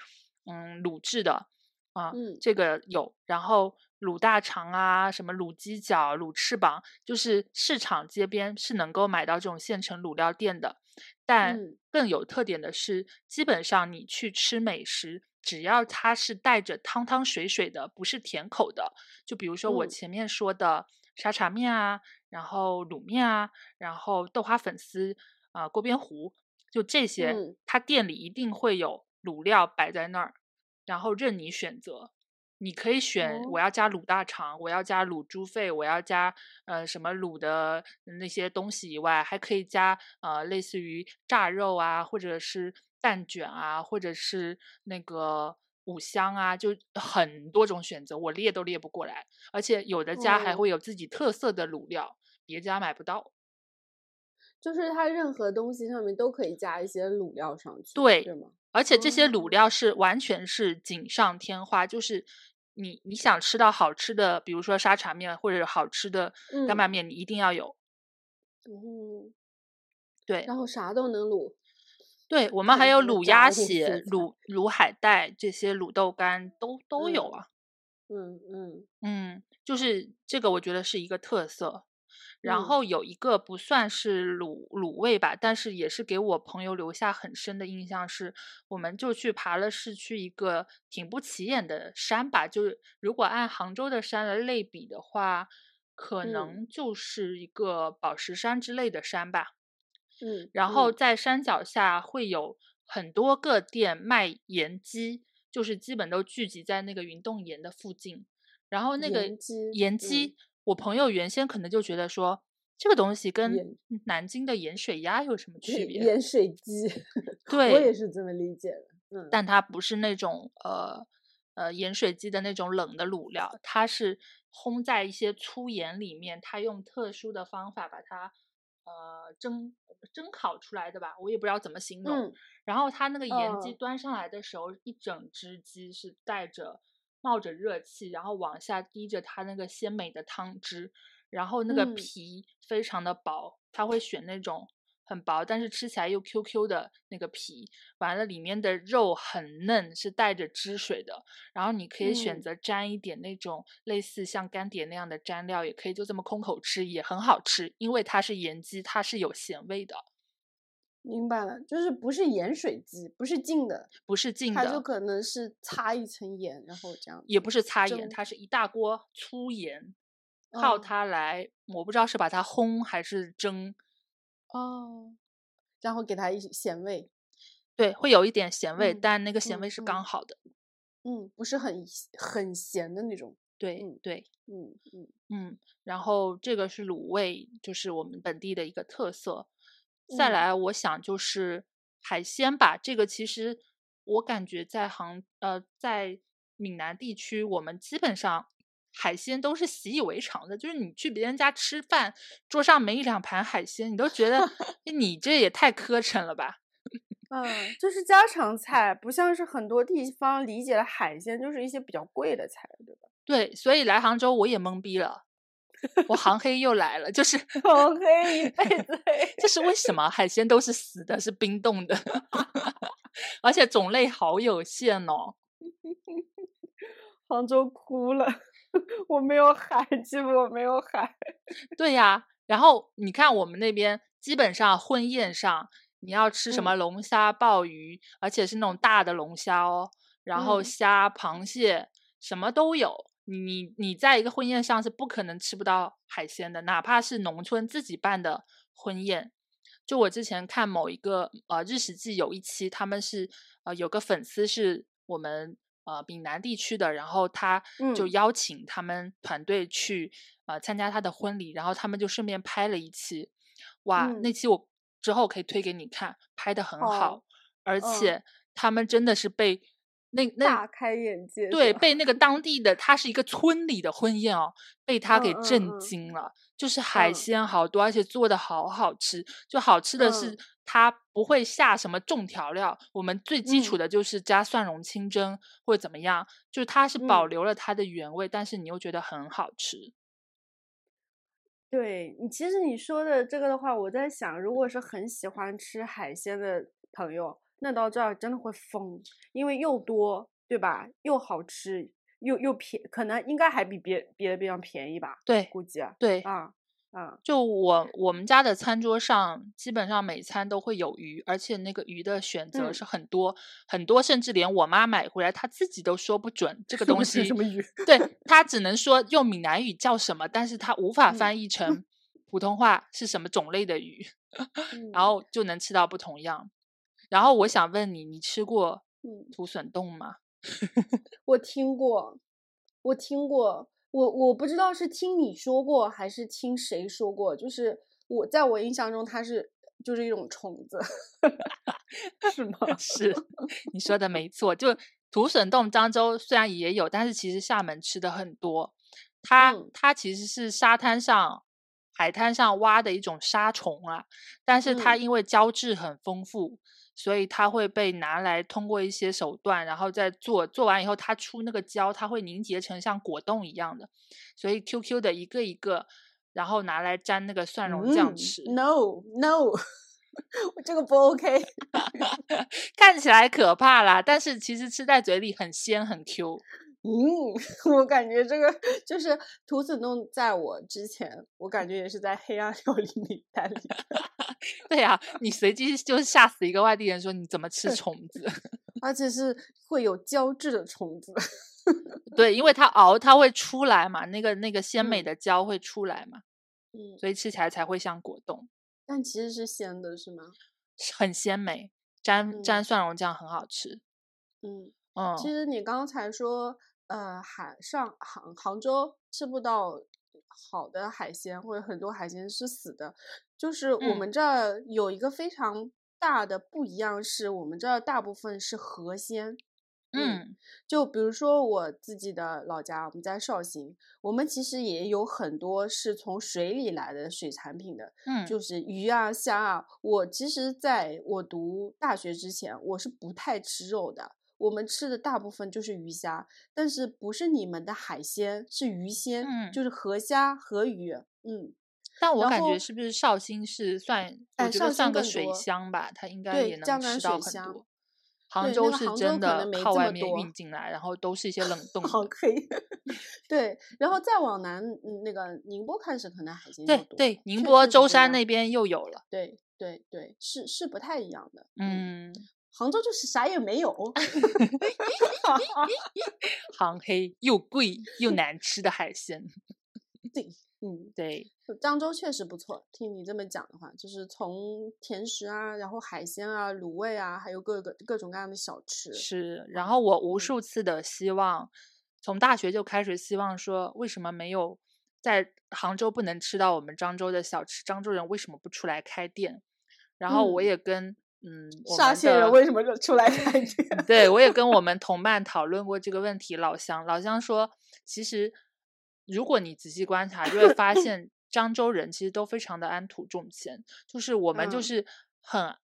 嗯，卤制的。啊，嗯这个有。然后卤大肠啊，什么卤鸡脚、卤翅膀，就是市场街边是能够买到这种现成卤料店的。但嗯更有特点的是，基本上你去吃美食，只要它是带着汤汤水水的，不是甜口的，就比如说我嗯前面说的沙茶面啊，然后卤面啊，然后豆花粉丝啊、锅边糊，就这些，嗯它店里一定会有卤料摆在那儿，然后任你选择。你可以选哦我要加卤大肠，我要加卤猪肺，我要加呃什么卤的那些东西以外，还可以加呃类似于炸肉啊，或者是蛋卷啊，或者是那个五香啊，就很多种选择，我列都列不过来。而且有的家还哦会有自己特色的卤料，别家买不到。就是它任何东西上面都可以加一些卤料上去，对？而且这些卤哦料是完全是锦上添花，就是你你想吃到好吃的，比如说沙茶面或者好吃的干嗯拌面，你一定要有。嗯，对然后啥都能卤，对，我们还有卤鸭血、卤卤海带这些卤豆干都都有嗯啊。嗯嗯嗯，就是这个，我觉得是一个特色。然嗯后有一个不算是卤卤味吧，但是也是给我朋友留下很深的印象是，我们就去爬了市区一个挺不起眼的山吧，就是如果按杭州的山来类比的话，可嗯能就是一个宝石山之类的山吧。嗯，然后嗯在山脚下会有很多个店卖盐鸡，就是基本都聚集在那个云洞岩的附近。然后那个盐鸡，我朋友原先可能就觉得说这个东西跟南京的盐水鸭有什么区别？盐水鸡，对 我也是这么理解的，嗯，但它不是那种呃呃盐水鸡的那种冷的卤料，它是烘在一些粗盐里面，它用特殊的方法把它呃蒸蒸烤出来的吧，我也不知道怎么形容。嗯然后它那个盐鸡嗯端上来的时候，一整只鸡是带着冒着热气，然后往下滴着它那个鲜美的汤汁，然后那个嗯皮非常的薄，它会选那种很薄，但是吃起来又 Q Q 的那个皮，完了里面的肉很嫩，是带着汁水的。然后你可以选嗯择沾一点那种类似像干碟那样的蘸料，也可以就这么空口吃，也很好吃，因为它是盐鸡，它是有咸味的，明白了，就是不是盐水鸡，不是浸的，不是浸它就，可能是擦一层盐，然后这样也不是擦盐，它是一大锅粗盐，靠哦它来，我不知道是把它烘还是蒸，哦，然后给它一咸味，对，会有一点咸味，嗯但那个咸嗯味是嗯刚好的。嗯，不是很很咸的那种，对嗯对，嗯嗯。嗯，然后这个是卤味，就是我们本地的一个特色。再嗯来，我想就是海鲜吧，这个其实我感觉在杭呃在闽南地区，我们基本上海鲜都是习以为常的，就是你去别人家吃饭，桌上没一两盘海鲜，你都觉得 你这也太磕碜了吧。嗯，就是家常菜，不像是很多地方理解的海鲜就是一些比较贵的菜，对吧？对，所以来杭州我也懵逼了，我杭黑又来了，就是我黑一辈子黑，这是为什么？海鲜都是死的，是冰冻的，而且种类好有限哦。杭州哭了，我没有海，基本我没有海。对呀，然后你看我们那边基本上婚宴上，你要吃什嗯么龙虾、鲍鱼，而且是那种大的龙虾哦，然后嗯虾、螃蟹什么都有。你你你在一个婚宴上是不可能吃不到海鲜的，哪怕是农村自己办的婚宴。就我之前看某一个呃日食记有一期，他们是呃有个粉丝是我们呃闽南地区的，然后他就嗯。邀请他们团队去呃参加他的婚礼，然后他们就顺便拍了一期，哇，那嗯。期我之后可以推给你看，拍的很好，哦而嗯。且他们真的是被那那大开眼界，对，被那个当地的，它是一个村里的婚宴哦，被他给震嗯惊了。就是海嗯鲜好多，而且做的好好吃。就好吃的是嗯它不会下什么重调料，我们最基础嗯的就是加蒜蓉清蒸或者怎么样，就是它是保嗯留了它的原味，但是你又觉得很好吃。对你，其实你说的这个的话，我在想，如果是很喜欢吃海鲜的朋友，那到这儿真的会疯，因为又多，对吧？又好吃又又便，可能应该还比别别的地方便宜吧？对，估计啊，对啊啊，就我我们家的餐桌上，基本上每餐都会有鱼，而且那个鱼的选择嗯是很多、很多，甚至连我妈买回来，她自己都说不准这个东西什么鱼？对她只能说用闽南语叫什么，但是她无法嗯翻译成普通话是什么种类的鱼 嗯然后就能吃到不同样。然后我想问你，你吃过嗯，土笋冻吗？我听过，我听过，我我不知道是听你说过还是听谁说过，就是我在我印象中它是就是一种虫子，是吗？是你说的没错，就土笋冻，漳州虽然也有，但是其实厦门吃的很多。它、嗯它其实是沙滩上、海滩上挖的一种沙虫啊，但是它嗯因为胶质很丰富，所以它会被拿来通过一些手段，然后再做，做完以后它出那个胶，它会凝结成像果冻一样的，所以 QQ 的一个一个，然后拿来沾那个蒜蓉酱嗯吃。No No，我这个不 OK。看起来可怕啦，但是其实吃在嘴里很鲜很 Q。嗯，我感觉这个就是土笋冻，在我之前，我感觉也是在黑暗料理名单里。对呀、你随机就是吓死一个外地人，说你怎么吃虫子？而且是会有胶质的虫子。对，因为它熬它会出来嘛，那个那个鲜美嗯的胶会出来嘛，嗯，所以吃起来才会像果冻，但其实是鲜的，是吗？很鲜美，沾嗯沾蒜蓉酱很好吃。嗯，嗯，其实你刚才说，呃，海上杭杭州吃不到好的海鲜，或者很多海鲜是死的，就是我嗯们这儿有一个非常大的不一样，是我们这儿大部分是河鲜。嗯就比如说我自己的老家，我们在绍兴，我们其实也有很多是从水里来的水产品的，嗯，就是鱼啊、虾啊。我其实在我读大学之前，我是不太吃肉的。我们吃的大部分就是鱼虾，但是不是你们的海鲜，是鱼鲜，嗯就是河虾、河鱼。嗯，但我感觉是不是绍兴是算，我哎觉得算个水乡吧，它应该也能吃到很多。杭州是真的靠外面运进来，然后都是一些冷 冻好。可以。对，然后再往南，嗯那个宁波开始可能海鲜对对，宁波、舟山那边又有了。对对对，是是不太一样的。嗯，杭州就是啥也没有。杭黑又贵又难吃的海鲜。对，嗯，对，漳州确实不错。听你这么讲的话，就是从甜食啊，然后海鲜啊、卤味啊，还有各个各种各样的小吃。是。然后我无嗯数次的希望，从大学就开始希望说，为什么没有在杭州不能吃到我们漳州的小吃？漳州人为什么不出来开店？然后我嗯也跟嗯，沙县人为什么就出来开店？对，我也跟 我们同伴讨论过这个问题。老乡，老乡说，其实如果你仔细观察，就会发 现漳州人其实都非常的安土重迁，就是我们就嗯是很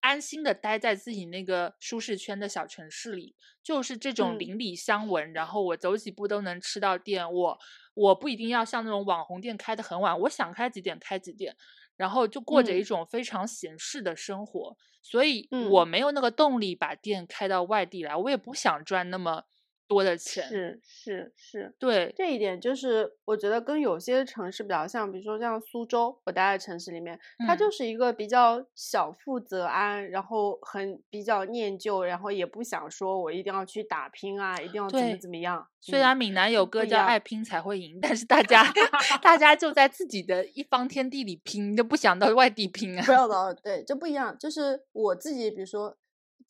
安心的待在自己那个舒适圈的小城市里，就是这种嗯邻里相闻，然后我走几步都能吃到店，我我不一定要像那种网红店开的很晚，我想开几点开几点。然后就过着一嗯。种非常闲适的生活，所以嗯。我没有那个动力把店开到外地来，我也不想赚那么多的钱。是是是，对，这一点就是我觉得跟有些城市比较像，比如说像苏州，我待在城市里面，它就嗯是一个比较小富则安，然后很比较念旧，然后也不想说我一定要去打拼啊，一定要怎么怎么样。虽嗯然闽南有歌叫“不一样爱拼才会赢”，但是大家 大家就在自己的一方天地里拼，就不想到外地拼啊不。要的，对，这不一样。就是我自己，比如说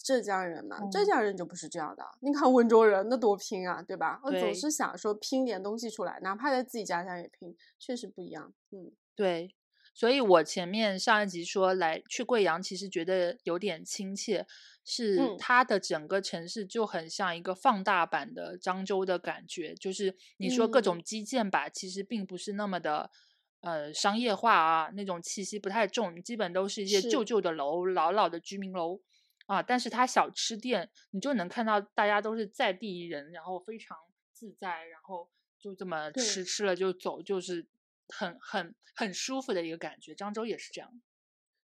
浙江人嘛，浙嗯江人就不是这样的。你看温州人那多拼啊，对吧？我总是想说拼点东西出来，哪怕在自己家乡也拼，确实不一样。嗯对，所以我前面上一集说来去贵阳，其实觉得有点亲切，是嗯它的整个城市就很像一个放大版的漳州的感觉，就是你说各嗯种基建吧，其实并不是那么的。呃，商业化啊，那种气息不太重，基本都是一些旧旧的楼、老老的居民楼啊。但是它小吃店，你就能看到大家都是在地人，然后非常自在，然后就这么吃吃了就走，就是很很很舒服的一个感觉。漳州也是这样。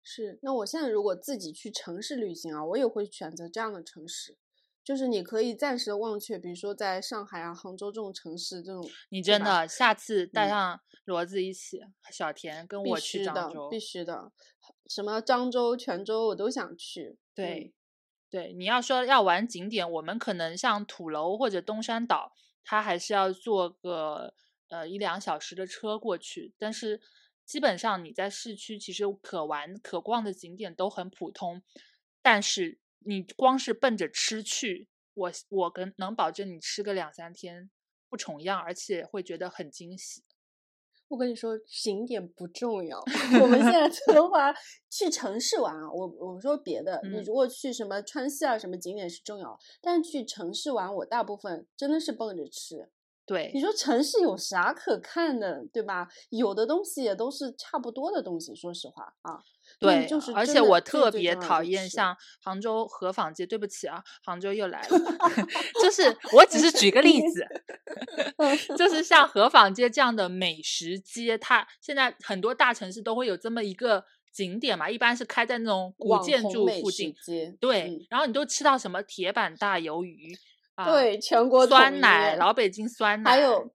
是。那我现在如果自己去城市旅行啊，我也会选择这样的城市，就是你可以暂时的忘却，比如说在上海啊、杭州这种城市，这种你真的下次带嗯上骡子一起，小田跟我去漳州，，必须的。什么漳州、泉州我都想去。对，对，你要说要玩景点，我们可能像土楼或者东山岛，它还是要坐个呃一两小时的车过去。但是基本上你在市区，其实可玩可逛的景点都很普通，但是你光是奔着吃去，我我跟能保证你吃个两三天不重样，而且会觉得很惊喜。我跟你说，景点不重要。我们现在 的话去城市玩啊，我我说别的，你嗯如果去什么川西啊，什么景点是重要，但是去城市玩，我大部分真的是奔着吃。对你，说城市有啥可看的，对吧？有的东西也都是差不多的东西，说实话啊。那对，就是而且我特别讨厌像杭州河坊街，对不起啊，杭州又来了，就是 我只是举个例子，就是像河坊街这样的美食街，它现在很多大城市都会有这么一个景点嘛，一般是开在那种古建筑附近，对，嗯。然后你都吃到什么铁板大鱿鱼啊，对，全国酸奶，老北京酸奶，还有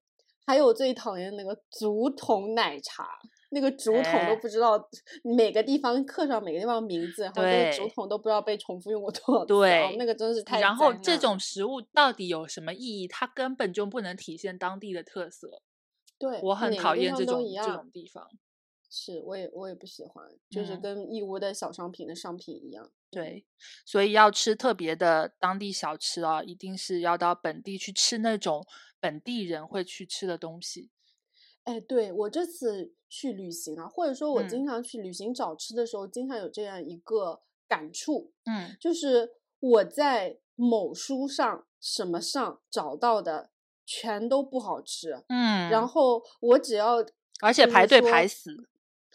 还有我最讨厌那个竹筒奶茶，那个竹筒哎都不知道每个地方刻上每个地方名字，然后那个竹筒都不知道被重复用过多少次，对哦那个真是太然后这种食物到底有什么意义？它根本就不能体现当地的特色。对，我很讨厌这种这种地方。是我也我也不喜欢，就是嗯跟义乌的小商品的商品一样。对，所以要吃特别的当地小吃啊，一定是要到本地去吃那种本地人会去吃的东西。哎，对我这次去旅行啊，或者说我嗯。经常去旅行找吃的时候，经常有这样一个感触，嗯，就是我在某书上、什么上找到的全都不好吃，嗯，然后我只要而且排队排死。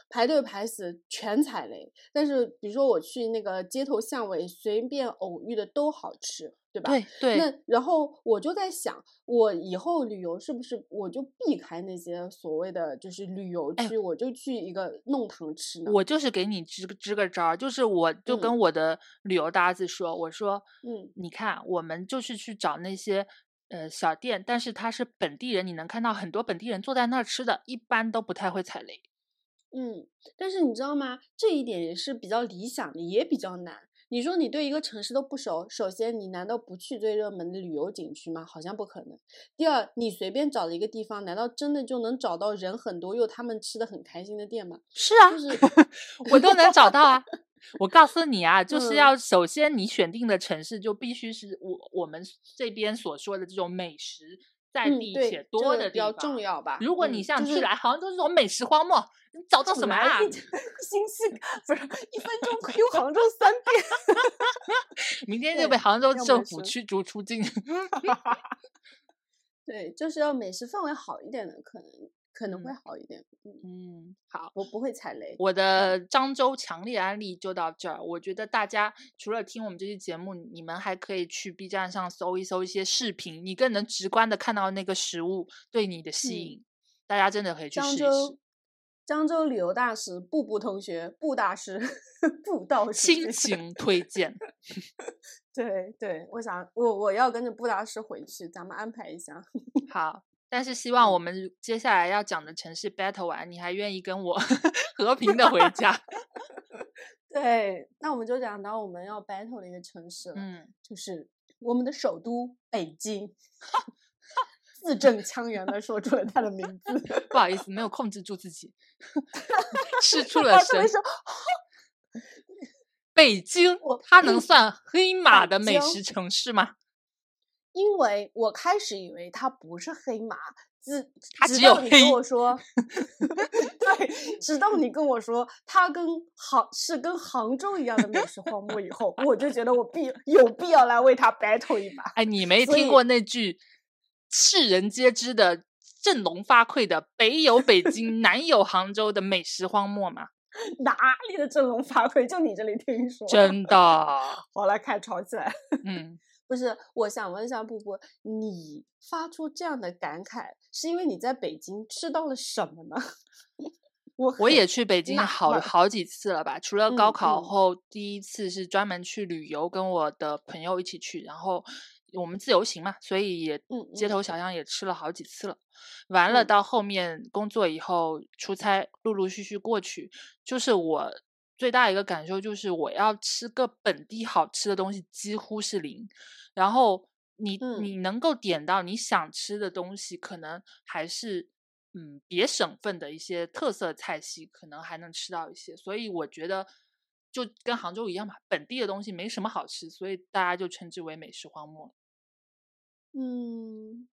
排队排死，全踩雷。但是比如说我去那个街头巷尾随便偶遇的都好吃，对吧？对对，那然后我就在想，我以后旅游是不是我就避开那些所谓的就是旅游哎区，我就去一个弄堂吃呢？我就是给你支个支个招儿，就是我就跟嗯我的旅游搭子说，我说，嗯你看，我们就是去找那些呃小店，但是他是本地人，你能看到很多本地人坐在那儿吃的，一般都不太会踩雷。嗯，但是你知道吗？这一点也是比较理想的，也比较难。你说你对一个城市都不熟，首先你难道不去最热门的旅游景区吗？好像不可能。第二，你随便找的一个地方，难道真的就能找到人很多又他们吃的很开心的店吗？是啊，就 是我都能找到啊。我告诉你啊，就是嗯要首先你选定的城市就必须是我我们这边所说的这种美食在嗯，地且多个比较。重要吧。如果你像去来杭州这种美食荒漠，你找到什么啊？星期不是一分钟 Q 杭州三遍。明天就被杭州政府驱逐出境。对，就是要美食氛围好一点的，可能可能会嗯好一点。嗯，嗯，好，我不会踩雷。我的漳州强烈安利就到这儿。我觉得大家除了听我们这期节目，你们还可以去 B 站上搜一搜一些视频，你更能直观的看到那个食物对你的吸嗯引。大家真的可以去试一漳州试。漳州旅游大使布布同学，布大师，布道士亲情推荐。对对，我想我我要跟着布大师回去，咱们安排一下。好，但是希望嗯我们接下来要讲的城市 battle 完，你还愿意跟我 和平的回家。对，那我们就讲到我们要 battle 的一个城市了，嗯，就是我们的首都北京。字正腔圆的说出了他的名字，不好意思，没有控制住自己，吃出了神北京，它能算黑马的美食城市吗？因为我开始以为它不是黑马，直它只有直到你跟我说，对，直到你跟我说它跟杭是跟杭州一样的美食荒漠以后，我就觉得我必有必要来为它 battle 一把。哎，你没听过那句世人皆知的振聋发聩的“北有北京，南有杭州”的美食荒漠吗？哪里的振聋发聩？就你这里听说？真的，好来，开吵起来。嗯，不是，我想问一下布布，你发出这样的感慨，是因为你在北京吃到了什么呢？我我也去北京好好几次了吧，除了高嗯嗯考后第一次是专门去旅游，跟我的朋友一起去，然后我们自由行嘛，所以也街头小巷也吃了好几次了。完了嗯到后面工作以后出差，陆陆续续过去，就是我最大一个感受就是我要吃个本地好吃的东西几乎是零，然后你嗯你能够点到你想吃的东西，可能还是嗯别省份的一些特色菜系，可能还能吃到一些。所以我觉得就跟杭州一样嘛，本地的东西没什么好吃，所以大家就称之为美食荒漠。嗯，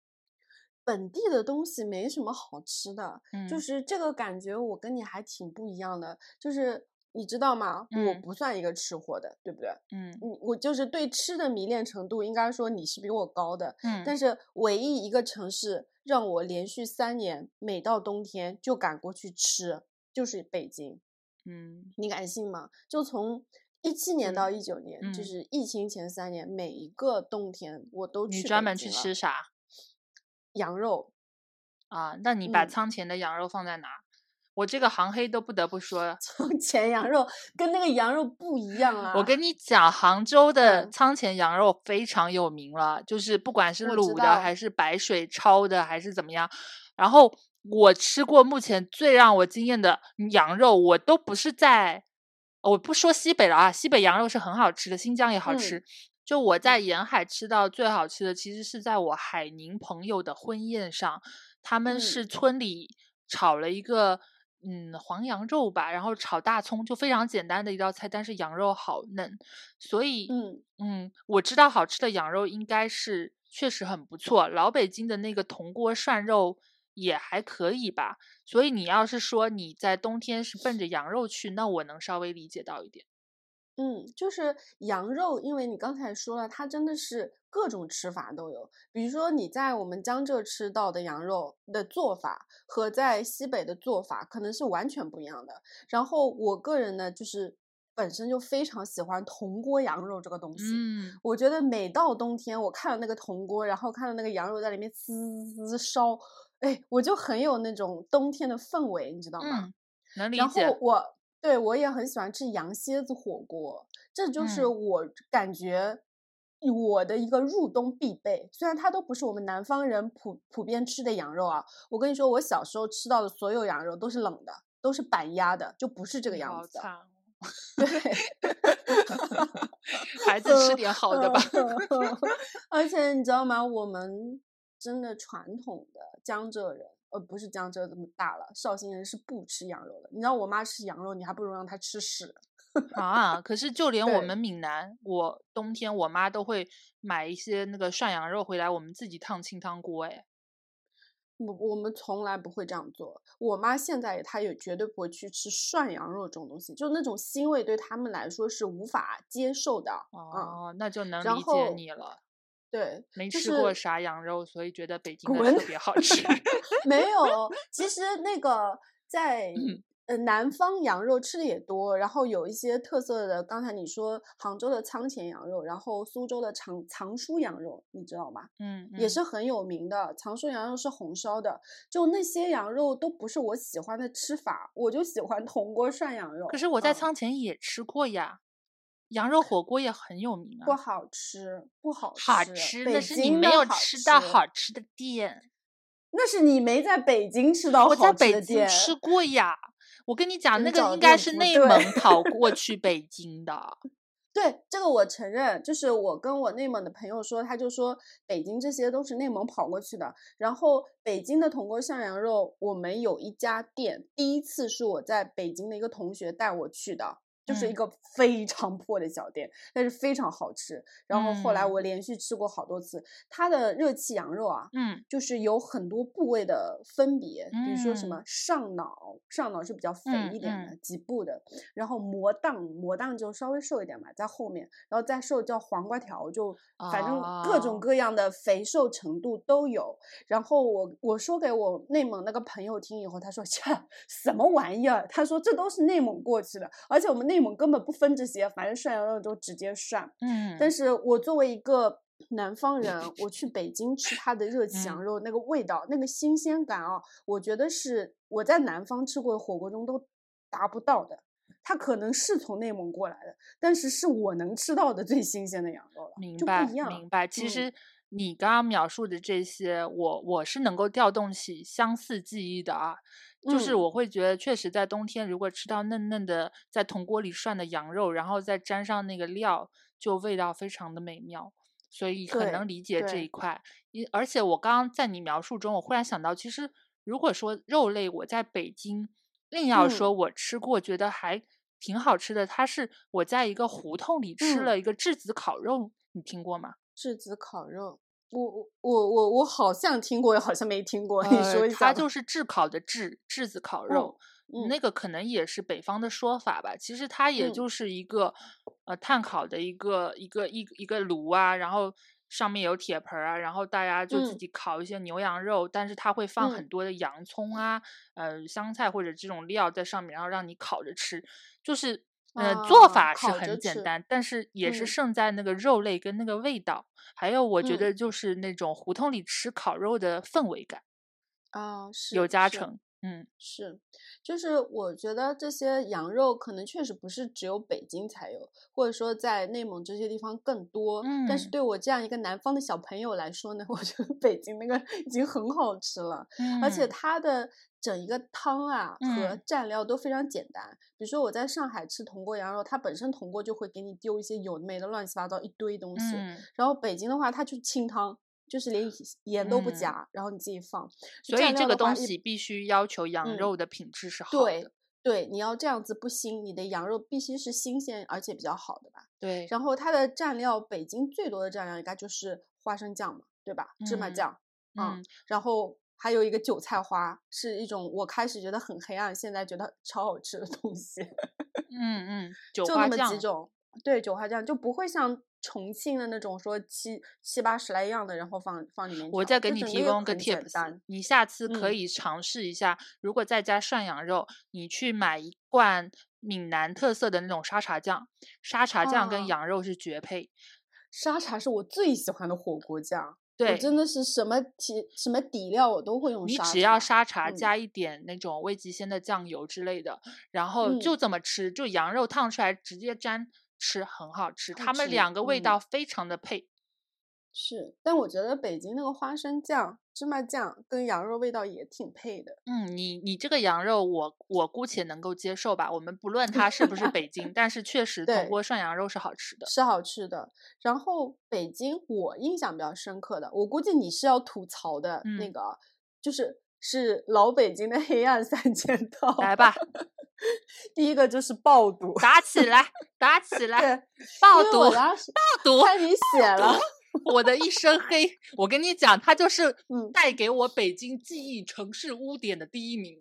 本地的东西没什么好吃的，就嗯是这个感觉，我跟你还挺不一样的。就是你知道吗？我嗯不算一个吃货的，对不对？嗯你，我就是对吃的迷恋程度，应该说你是比我高的。嗯但是唯一一个城市让我连续三年每到冬天就赶过去吃，就是北京。嗯你敢信吗？就从一七年到嗯一九年，就嗯是疫情前三年，每一个冬天我都去你去专门去吃啥羊肉。啊？那你把嗯仓前的羊肉放在哪？我这个杭黑都不得不说，从 前羊肉跟那个羊肉不一样啊！我跟你讲，杭州的嗯仓前羊肉非常有名了，就是不管是卤的还是白水焯的还是怎么样，然后我吃过目前最让我惊艳的羊肉，我都不是在，我不说西北了啊，西北羊肉是很好吃的，新疆也好嗯吃。就我在沿海吃到最好吃的，其实是在我海宁朋友的婚宴上，他们嗯是村里炒了一个嗯黄羊肉吧，然后炒大葱，就非常简单的一道菜，但是羊肉好嫩，所以嗯嗯，我知道好吃的羊肉应该是确实很不错，老北京的那个铜锅涮肉也还可以吧。所以你要是说你在冬天是奔着羊肉去，那我能稍微理解到一点。嗯，就是羊肉，因为你刚才说了，它真的是各种吃法都有。比如说你在我们江浙吃到的羊肉的做法和在西北的做法可能是完全不一样的。然后我个人呢，就是本身就非常喜欢铜锅羊肉这个东西。嗯我觉得每到冬天，我看到那个铜锅，然后看到那个羊肉在里面滋滋滋烧，哎，我就很有那种冬天的氛围，你知道吗？嗯，能理然后解。我对我也很喜欢吃羊蝎子火锅，这就是嗯我感觉我的一个入冬必备。虽然它都不是我们南方人普普遍吃的羊肉啊，我跟你说，我小时候吃到的所有羊肉都是冷的，都是板压的，就不是这个样子的。对，孩子吃点好的吧。而且你知道吗？我们真的传统的江浙人，呃，不是江浙这么大了，绍兴人是不吃羊肉的。你知道我妈吃羊肉，你还不如让她吃屎。啊，可是就连我们闽南，我冬天我妈都会买一些那个涮羊肉回来，我们自己烫清汤锅。哎，我我们从来不会这样做。我妈现在她也绝对不会去吃涮羊肉这种东西，就那种腥味对他们来说是无法接受的。嗯，哦，那就能理解你了。对，没吃过是啥羊肉，所以觉得北京的特别好吃。没有，其实那个在嗯呃南方羊肉吃的也多，然后有一些特色的，刚才你说杭州的仓前羊肉，然后苏州的藏藏书羊肉，你知道吗？嗯，嗯也是很有名的。藏书羊肉是红烧的，就那些羊肉都不是我喜欢的吃法，我就喜欢铜锅涮羊肉。可是我在嗯仓前也吃过呀，羊肉火锅也很有名啊。不好吃，不好吃，好吃，北那是你没有吃到好吃的店。那是你没在北京吃到我在好吃北京的店。吃过呀。我跟你讲，那个应该是内蒙跑过 去北京的。对，这个我承认，就是我跟我内蒙的朋友说，他就说北京这些都是内蒙跑过去的。然后北京的铜锅涮羊肉，我们有一家店，第一次是我在北京的一个同学带我去的，就是一嗯个非常破的小店，但是非常好吃。然后后来嗯我连续吃过好多次，它的热气羊肉啊，嗯就是有很多部位的分别，比如说什嗯么上脑，上脑是比较肥嗯一点的，嗯脊部的，然后魔档，魔档就稍微瘦一点嘛，在后面，然后再瘦叫黄瓜条，就反正各种哦各样的肥瘦程度都有。然后我我说给我内蒙那个朋友听以后，他说切什么玩意儿？他说这都是内蒙过去的，而且我们内蒙根本不分这些，反正涮羊肉就直接涮。嗯，但是我作为一个南方人，我去北京吃它的热气羊肉，那个味道、那个新鲜感啊，我觉得是我在南方吃过的火锅中都达不到的。它可能是从内蒙过来的，但是是我能吃到的最新鲜的羊肉了，明白，明白。其实你刚刚描述的这些，我我是能够调动起相似记忆的啊。就是我会觉得，确实在冬天，如果吃到嫩嫩的在铜锅里涮的羊肉，然后再沾上那个料，就味道非常的美妙。所以很能理解这一块。因而且我刚刚在你描述中，我忽然想到，其实如果说肉类，我在北京硬要说我吃过，觉得还挺好吃的。它是我在一个胡同里吃了一个质子烤肉，你听过吗？质子烤肉。我我我我我好像听过，好像没听过。你说一下。它就是炙烤的炙炙子烤肉，那个可能也是北方的说法吧。其实它也就是一个呃炭烤的一个一个一一个炉啊，然后上面有铁盆啊，然后大家就自己烤一些牛羊肉，但是它会放很多的洋葱啊、呃香菜或者这种料在上面，然后让你烤着吃，就是。呃，做法是很简单，但是也是胜在那个肉类跟那个味道，还有我觉得就是那种胡同里吃烤肉的氛围感。啊，是有加成。嗯，是，就是我觉得这些羊肉可能确实不是只有北京才有，或者说在内蒙这些地方更多。嗯，但是对我这样一个南方的小朋友来说呢，我觉得北京那个已经很好吃了，而且它的整一个汤啊和蘸料都非常简单。比如说我在上海吃铜锅羊肉，它本身铜锅就会给你丢一些有的没的乱七八糟一堆东西，然后北京的话它就清汤。就是连盐都不加，然后你自己放。所以这个东西必须要求羊肉的品质是好的。对对，你要这样子不腥，你的羊肉必须是新鲜而且比较好的吧？对。然后它的蘸料，北京最多的蘸料应该就是花生酱嘛，对吧？芝麻酱。嗯。然后还有一个韭菜花，是一种我开始觉得很黑暗，现在觉得超好吃的东西。嗯嗯，就那么几种。对，韭花酱就不会像。重庆的那种说七七八十来样的，然后放放里面。我再给你提供个 tips，你下次可以尝试一下。如果在家涮羊肉，你去买一罐闽南特色的那种沙茶酱，沙茶酱跟羊肉是绝配。沙茶是我最喜欢的火锅酱，对，真的是什么底什么底料我都会用。你只要沙茶加一点那种味极鲜的酱油之类的，然后就这么吃，就羊肉烫出来直接沾。吃很好吃，他们两个味道非常的配。是，但我觉得北京那个花生酱、芝麻酱跟羊肉味道也挺配的。嗯，你你这个羊肉，我我姑且能够接受吧。我们不论它是不是北京，但是确实铜锅涮羊肉是好吃的，是好吃的。然后北京我印象比较深刻的，我估计你是要吐槽的那个，就是是老北京的黑暗三件套。来吧。第一个就是爆肚，打起来，打起来，爆肚，爆肚，看你写了，我的一身黑。我跟你讲，他就是 带给我北京记忆城市污点的第一名。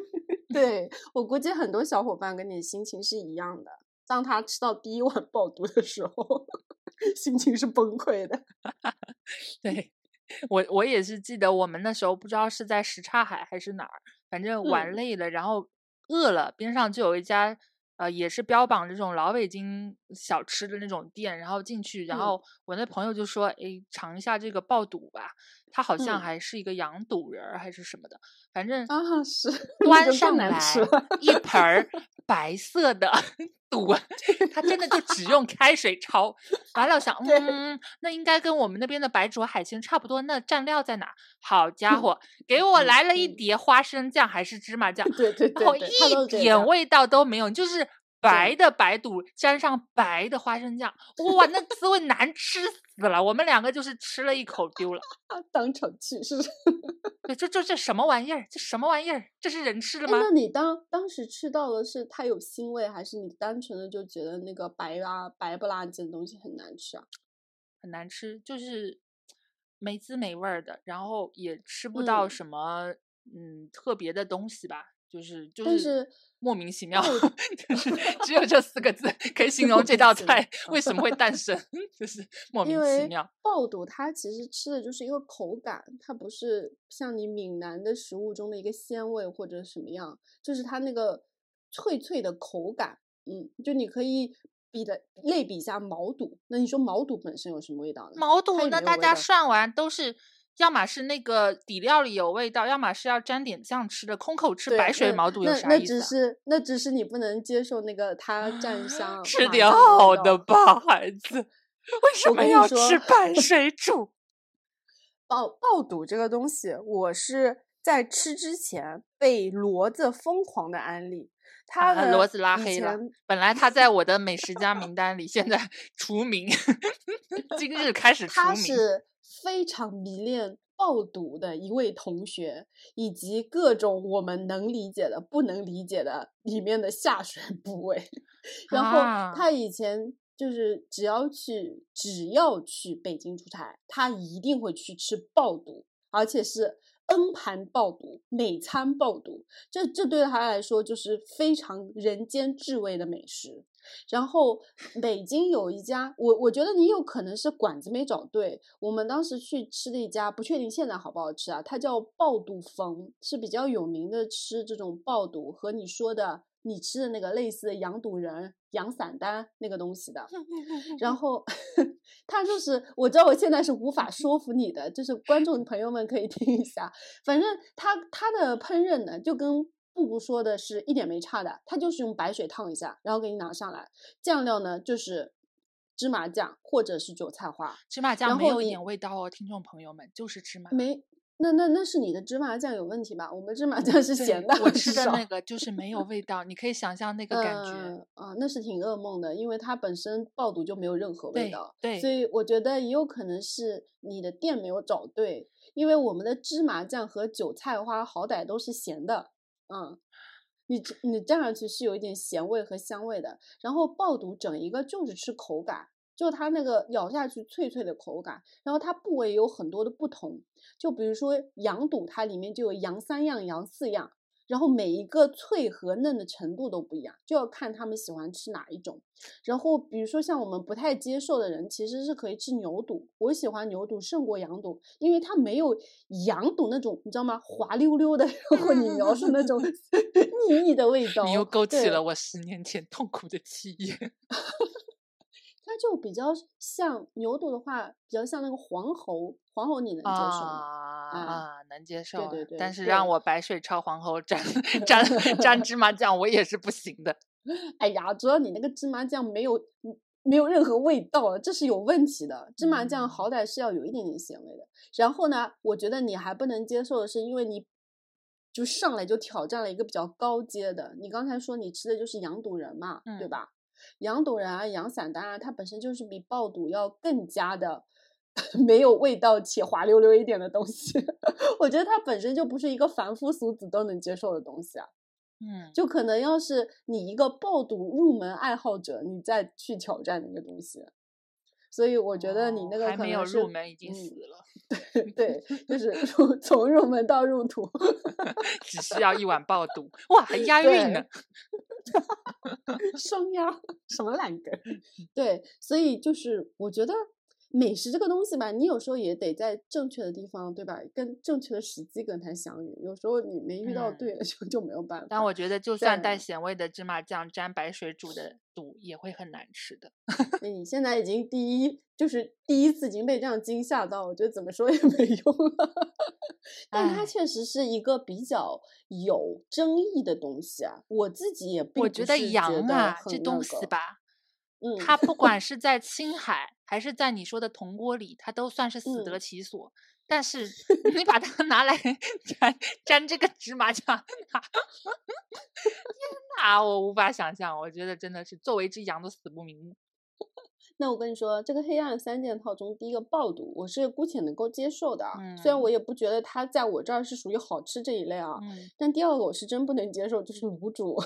对我估计很多小伙伴跟你心情是一样的，当他吃到第一碗爆肚的时候，心情是崩溃的。对我，我也是记得我们那时候不知道是在什刹海还是哪儿，反正玩累了，然后。饿了，边上就有一家，呃，也是标榜这种老北京小吃的那种店，然后进去，然后我那朋友就说：“哎，尝一下这个爆肚吧。”他好像还是一个羊肚仁儿还是什么的，反正啊是端上来一盆儿 白色的 肚，他真的就只用开水焯。完了想，嗯，那应该跟我们那边的白灼海鲜差不多。那蘸料在哪？好家伙，给我来了一碟花生酱还是芝麻酱，对对对，一点味道都没有，就是。白的白肚沾上白的花生酱，哇，那滋味难吃死了！我们两个就是吃了一口丢了，当场去世？对，这这这什么玩意儿？这什么玩意儿？这是人吃的吗？那你当当时吃到的是它有腥味，还是你单纯的就觉得那个白啊白不拉几的东西很难吃啊？很难吃，就是没滋没味儿的，然后也吃不到什么嗯特别的东西吧。就是就是莫名其妙，就是只有这四个字 可以形容这道菜为什么会诞生，就是莫名其妙。爆肚它其实吃的就是一个口感，它不是像你闽南的食物中的一个鲜味或者什么样，就是它那个脆脆的口感。嗯，就你可以比的类比一下毛肚，那你说毛肚本身有什么味道呢？毛肚那大家涮。完都是，要么是那个底料里有味道，要么是要沾点酱吃的。空口吃白水毛肚有啥意思？那只是那只是你不能接受那个它蘸 香，吃点好的吧，孩子。为什么要吃白 水煮？爆爆肚这个东西，我是在吃之前被骡子疯狂的安利。他骡子拉黑了，本来他在我的美食家名单里，现在除名。今日开始除名。他是非常迷恋爆肚的一位同学，以及各种我们能理解的、不能理解的里面的下水部位。然后他以前就是只要去只要去北京出差，他一定会去吃爆肚，而且是。N 盘爆肚，每餐爆肚，这这对他来说就是非常人间至味的美食。然后北京有一家，我我觉得你有可能是馆子没找对。我们当时去吃的一家，不确定现在好不好吃啊？它叫爆肚冯，是比较有名的吃这种爆肚和你说的。你吃的那个类似羊肚仁、羊散丹那个东西的，然后他就是，我知道我现在是无法说服你的，就是观众朋友们可以听一下，反正他他的烹饪呢，就跟布布说的是一点没差的，他就是用白水烫一下，然后给你拿上来，酱料呢就是芝麻酱或者是韭菜花，芝麻酱没有一点味道哦，听众朋友们就是芝麻没。那那那是你的芝麻酱有问题吧？我们芝麻酱是咸的，我吃的那个就是没有味道，你可以想象那个感觉啊，那是挺噩梦的，因为它本身爆肚就没有任何味道，对，所以我觉得也有可能是你的店没有找对，因为我们的芝麻酱和韭菜花好歹都是咸的，嗯，你你蘸上去是有一点咸味和香味的，然后爆肚整一个就是吃口感。就它那个咬下去脆脆的口感，然后它部位有很多的不同，就比如说羊肚，它里面就有羊三样、羊四样，然后每一个脆和嫩的程度都不一样，就要看他们喜欢吃哪一种。然后比如说像我们不太接受的人，其实是可以吃牛肚，我喜欢牛肚胜过羊肚，因为它没有羊肚那种你知道吗？滑溜溜的，然后你描述那种 腻腻的味道。你又勾起了我十年前痛苦的记忆。它就比较像牛肚的话，比较像那个黄喉，黄喉你能接受吗？啊，能接受。对对对。但是让我白水焯黄喉蘸蘸蘸芝麻酱，我也是不行的。哎呀，主要你那个芝麻酱没有没有任何味道，这是有问题的。芝麻酱好歹是要有一点点咸味的。然后呢，我觉得你还不能接受的是，因为你就上来就挑战了一个比较高阶的。你刚才说你吃的就是羊肚仁嘛，对吧？羊肚仁啊，羊散丹啊，它本身就是比爆肚要更加的 没有味道且滑溜溜一点的东西。我觉得它本身就不是一个凡夫俗子都能接受的东西啊。嗯，就可能要是你一个爆肚入门爱好者，你再去挑战那个东西。所以我觉得你那个还没有入门已经死了。对 对，就是入从入门到入土，只需要一碗爆肚，哇，还押韵呢。双押什么烂梗？对，所以就是我觉得美食这个东西吧，你有时候也得在正确的地方，对吧？跟正确的时机跟它相遇。有时候你没遇到对的时候就没有办法。但我觉得，就算带咸味的芝麻酱沾白水煮的肚，也会很难吃的。你现在已经第一，就是第一次已经被这样惊吓到，我觉得怎么说也没用了。但它确实是一个比较有争议的东西啊，我自己也我觉得羊啊这东西吧，嗯，它不管是在青海还是在你说的铜锅里，他都算是死得其所。但是你把它 拿来沾沾这个芝麻酱，天哪，我无法想象，我觉得真的是作为一只羊都死不瞑目。那我跟你说，这个黑暗三件套中第一个爆肚，我是姑且能够接受的，虽然我也不觉得它在我这儿是属于好吃这一类啊。但第二个我是真不能接受，就是卤煮，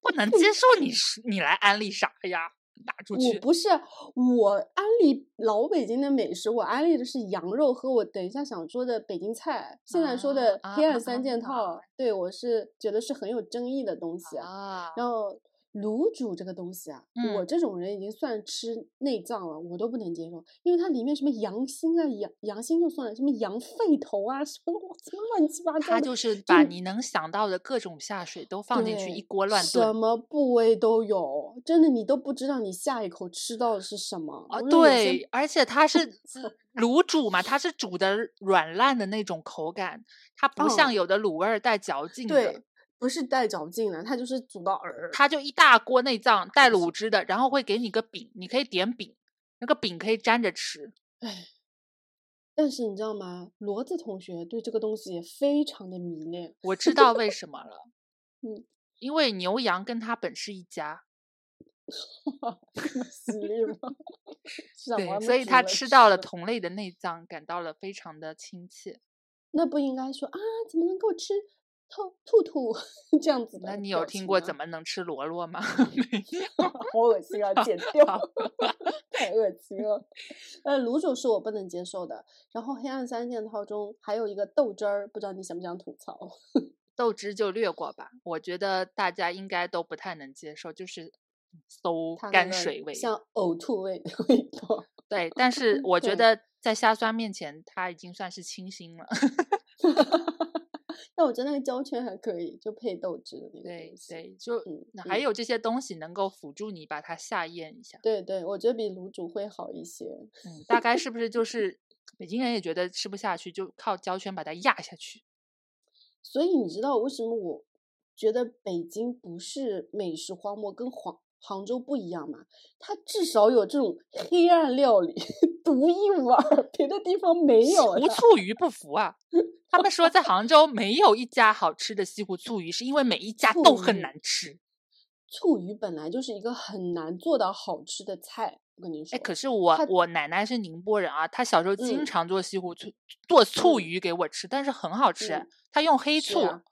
不能接受你是你来安利啥呀？打出去！我不是我安利老北京的美食，我安利的是羊肉和我等一下想说的北京菜。现在说的黑暗三件套，对我是觉得是很有争议的东西啊。然后。卤煮这个东西啊，我嗯这种人已经算吃内脏了，我都不能接受，因为它里面什么羊心啊、羊羊心就算了，什么羊肺头啊，什么什么乱七八糟，它就是把你能想到的各种下水都放进去，一，锅乱炖什。么部位都有，真的你都不知道你下一口吃到的是什么。啊，对，而且它是嗯卤煮嘛，它是煮的软烂的那种口感，它不像嗯，有的卤味儿带嚼劲的，对，不是带嚼劲的，它就是煮到饵。它就一大锅内脏带，卤汁的，然后会给你个饼，你可以点饼，那个饼可以沾着吃。哎，但是你知道吗？骡子同学对这个东西也非常的迷恋。我知道为什 么了，嗯，因为牛羊跟他本是一家，这么犀利吗？什对，所以他吃吃到了？同类的内脏，感到了非常的亲切。那不应该说啊，怎么能够吃兔兔兔 这样子那你有听过？怎么能吃螺螺吗？没有。好恶心啊，剪掉，太恶心了。呃，卤煮是我不能接受的。然后黑暗三件套中还有一个豆汁儿，不知道你想不想吐槽？豆汁就略过吧，我觉得大家应该都不太能接受，就是馊泔水味。像呕吐味的味道。对，但是我觉，得在虾酸面前，它已经算是清新了。但我觉得那个胶圈还可以，就配豆汁的那个对东西。对，就嗯还嗯，有这些东西能够辅助你把它下咽一下。对对，我觉得比卤煮会好一些。嗯，大概是不是就是北京人也觉得吃不下去，就靠胶圈把它压下去？所以你知道为什么我觉得北京不是美食荒漠，跟杭杭州不一样嘛？它至少有这种黑暗料理 独一无二，别的地方没有西湖。醋鱼不服啊！他们说在杭州没有一家好吃的西湖醋鱼，是因为每一家都很，难吃。醋鱼本来就是一个很难做到好吃的菜，我跟你哎，说，可是我，我奶奶是宁波人啊，她小时候经嗯常做西湖醋，做醋嗯鱼给我吃，但是很好吃她用黑醋，啊，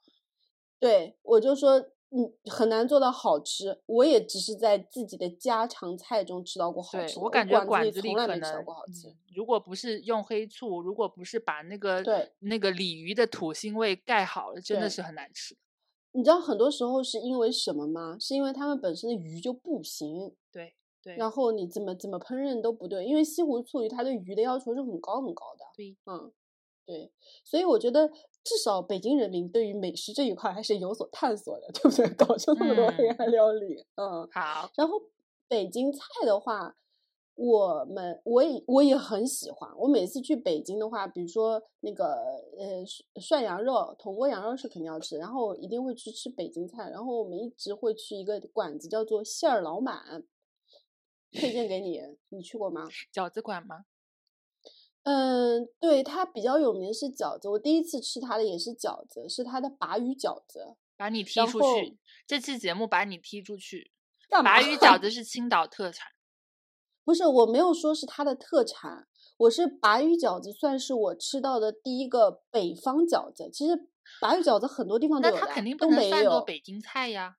对，我就说，嗯，很难做到好吃。我也只是在自己的家常菜中吃到过好，吃的，我我感觉馆子从来没吃到，过好吃。嗯，如果不是用黑醋，如果不是把那个对那个鲤鱼的土腥味盖好了，真的，是很难吃。你知道很多时候是因为什么吗？是因为他们本身的鱼就不行，对对然后你怎么怎么烹饪都不对，因为西湖醋鱼它对鱼的要求是很高很高的。对，嗯，对，所以我觉得至少北京人民对于美食这一块还是有所探索的，对不对？搞出那么多黑嗯，暗料理，嗯，好，然后北京菜的话，我们我也我也很喜欢。我每次去北京的话，比如说那个呃涮涮羊肉、铜锅羊肉是肯定要吃，然后一定会去吃北京菜。然后我们一直会去一个馆子叫做馅儿老满，推荐给你，你去过吗？饺子馆吗？嗯，对，它比较有名是饺子。我第一次吃它的也是饺子，是它的鲅鱼饺子。把你踢出去，这期节目把你踢出去。鲅鱼饺子是青岛特产，不是，我没有说是它的特产，我是鲅鱼饺子算是我吃到的第一个北方饺子。其实鲅鱼饺子很多地方都有那它肯定不能。算作北京菜呀。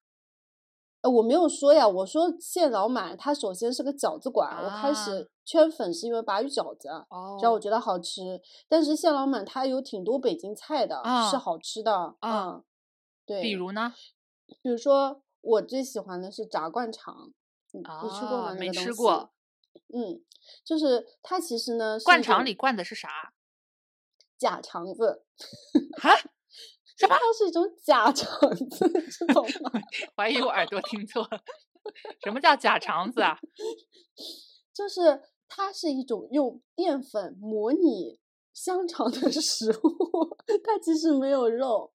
呃，我没有说呀，我说蟹老满，他首先是个饺子馆，我开啊，始圈粉是因为鲅鱼饺子，然后我哦，觉得好吃。但是蟹老满它有挺多北京菜的，是啊好吃的，啊，嗯，对。比如呢？比如说，我最喜欢的是炸灌肠，你你吃过吗？啊，没？吃过。嗯，就是它其实呢灌肠里灌的是啥？假肠子，哈？什么？它是一种假肠子，知道吗？怀疑我耳朵听错了。什么叫假肠子啊？就是它是一种用淀粉模拟香肠的食物，它其实没有肉。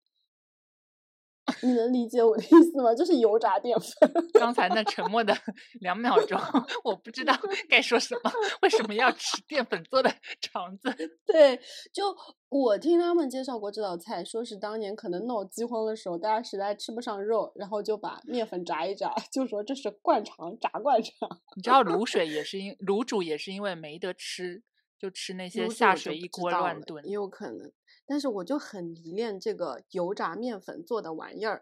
你能理解我的意思吗？就是油炸淀粉。刚才那沉默的两秒钟，我不知道该说什么。为什么要吃淀粉做的肠子？对，就我听他们介绍过这道菜，说是当年可能闹饥荒的时候，大家实在吃不上肉，然后就把面粉炸一炸，就说这是灌肠，炸灌肠。你知道卤水也是因卤煮也是因为没得吃，就吃那些下水一锅乱炖。也有可能。但是我就很迷恋这个油炸面粉做的玩意儿，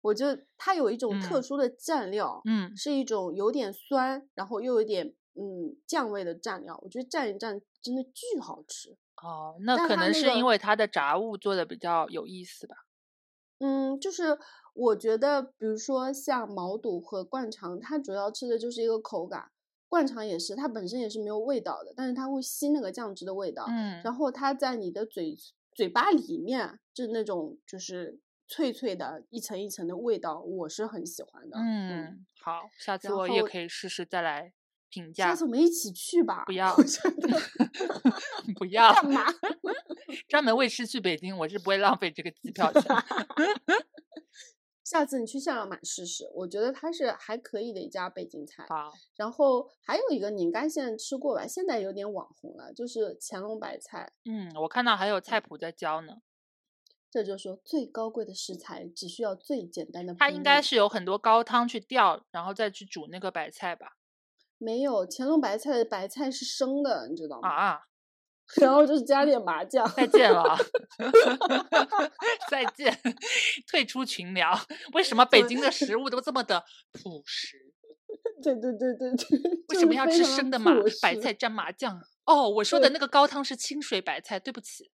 我就它有一种特嗯殊的蘸料，嗯，是一种有点酸，然后又有点嗯酱味的蘸料，我觉得蘸一蘸真的巨好吃。哦，那可能是因为它的炸物做的比较有意思吧。嗯，就是我觉得，比如说像毛肚和灌肠，它主要吃的就是一个口感。灌肠也是，它本身也是没有味道的，但是它会吸那个酱汁的味道。嗯，然后它在你的嘴嘴巴里面，就是那种就是脆脆的一层一层的味道，我是很喜欢的。嗯，好，下次我也可以试试再来评价下次。我们一起去吧。不要我觉得 不要，干嘛？专门为吃去北京，我是不会浪费这个机票钱。下次你去象牙买试试，我觉得它是还可以的一家北京菜。好，然后还有一个你应该现在吃过吧，现在有点网红了，就是乾隆白菜。嗯，我看到还有菜谱在教呢，这就是说最高贵的食材，只需要最简单的。它应该是有很多高汤去吊，然后再去煮那个白菜吧？没有乾隆白菜的白菜是生的，你知道吗？啊，然后就是加点麻酱。再见了，再见，退出群聊。为什么北京的食物都这么的朴实？对对对对对。为什么要吃生的麻白菜蘸麻酱？哦，我说的那个高汤是清水白菜，对不起。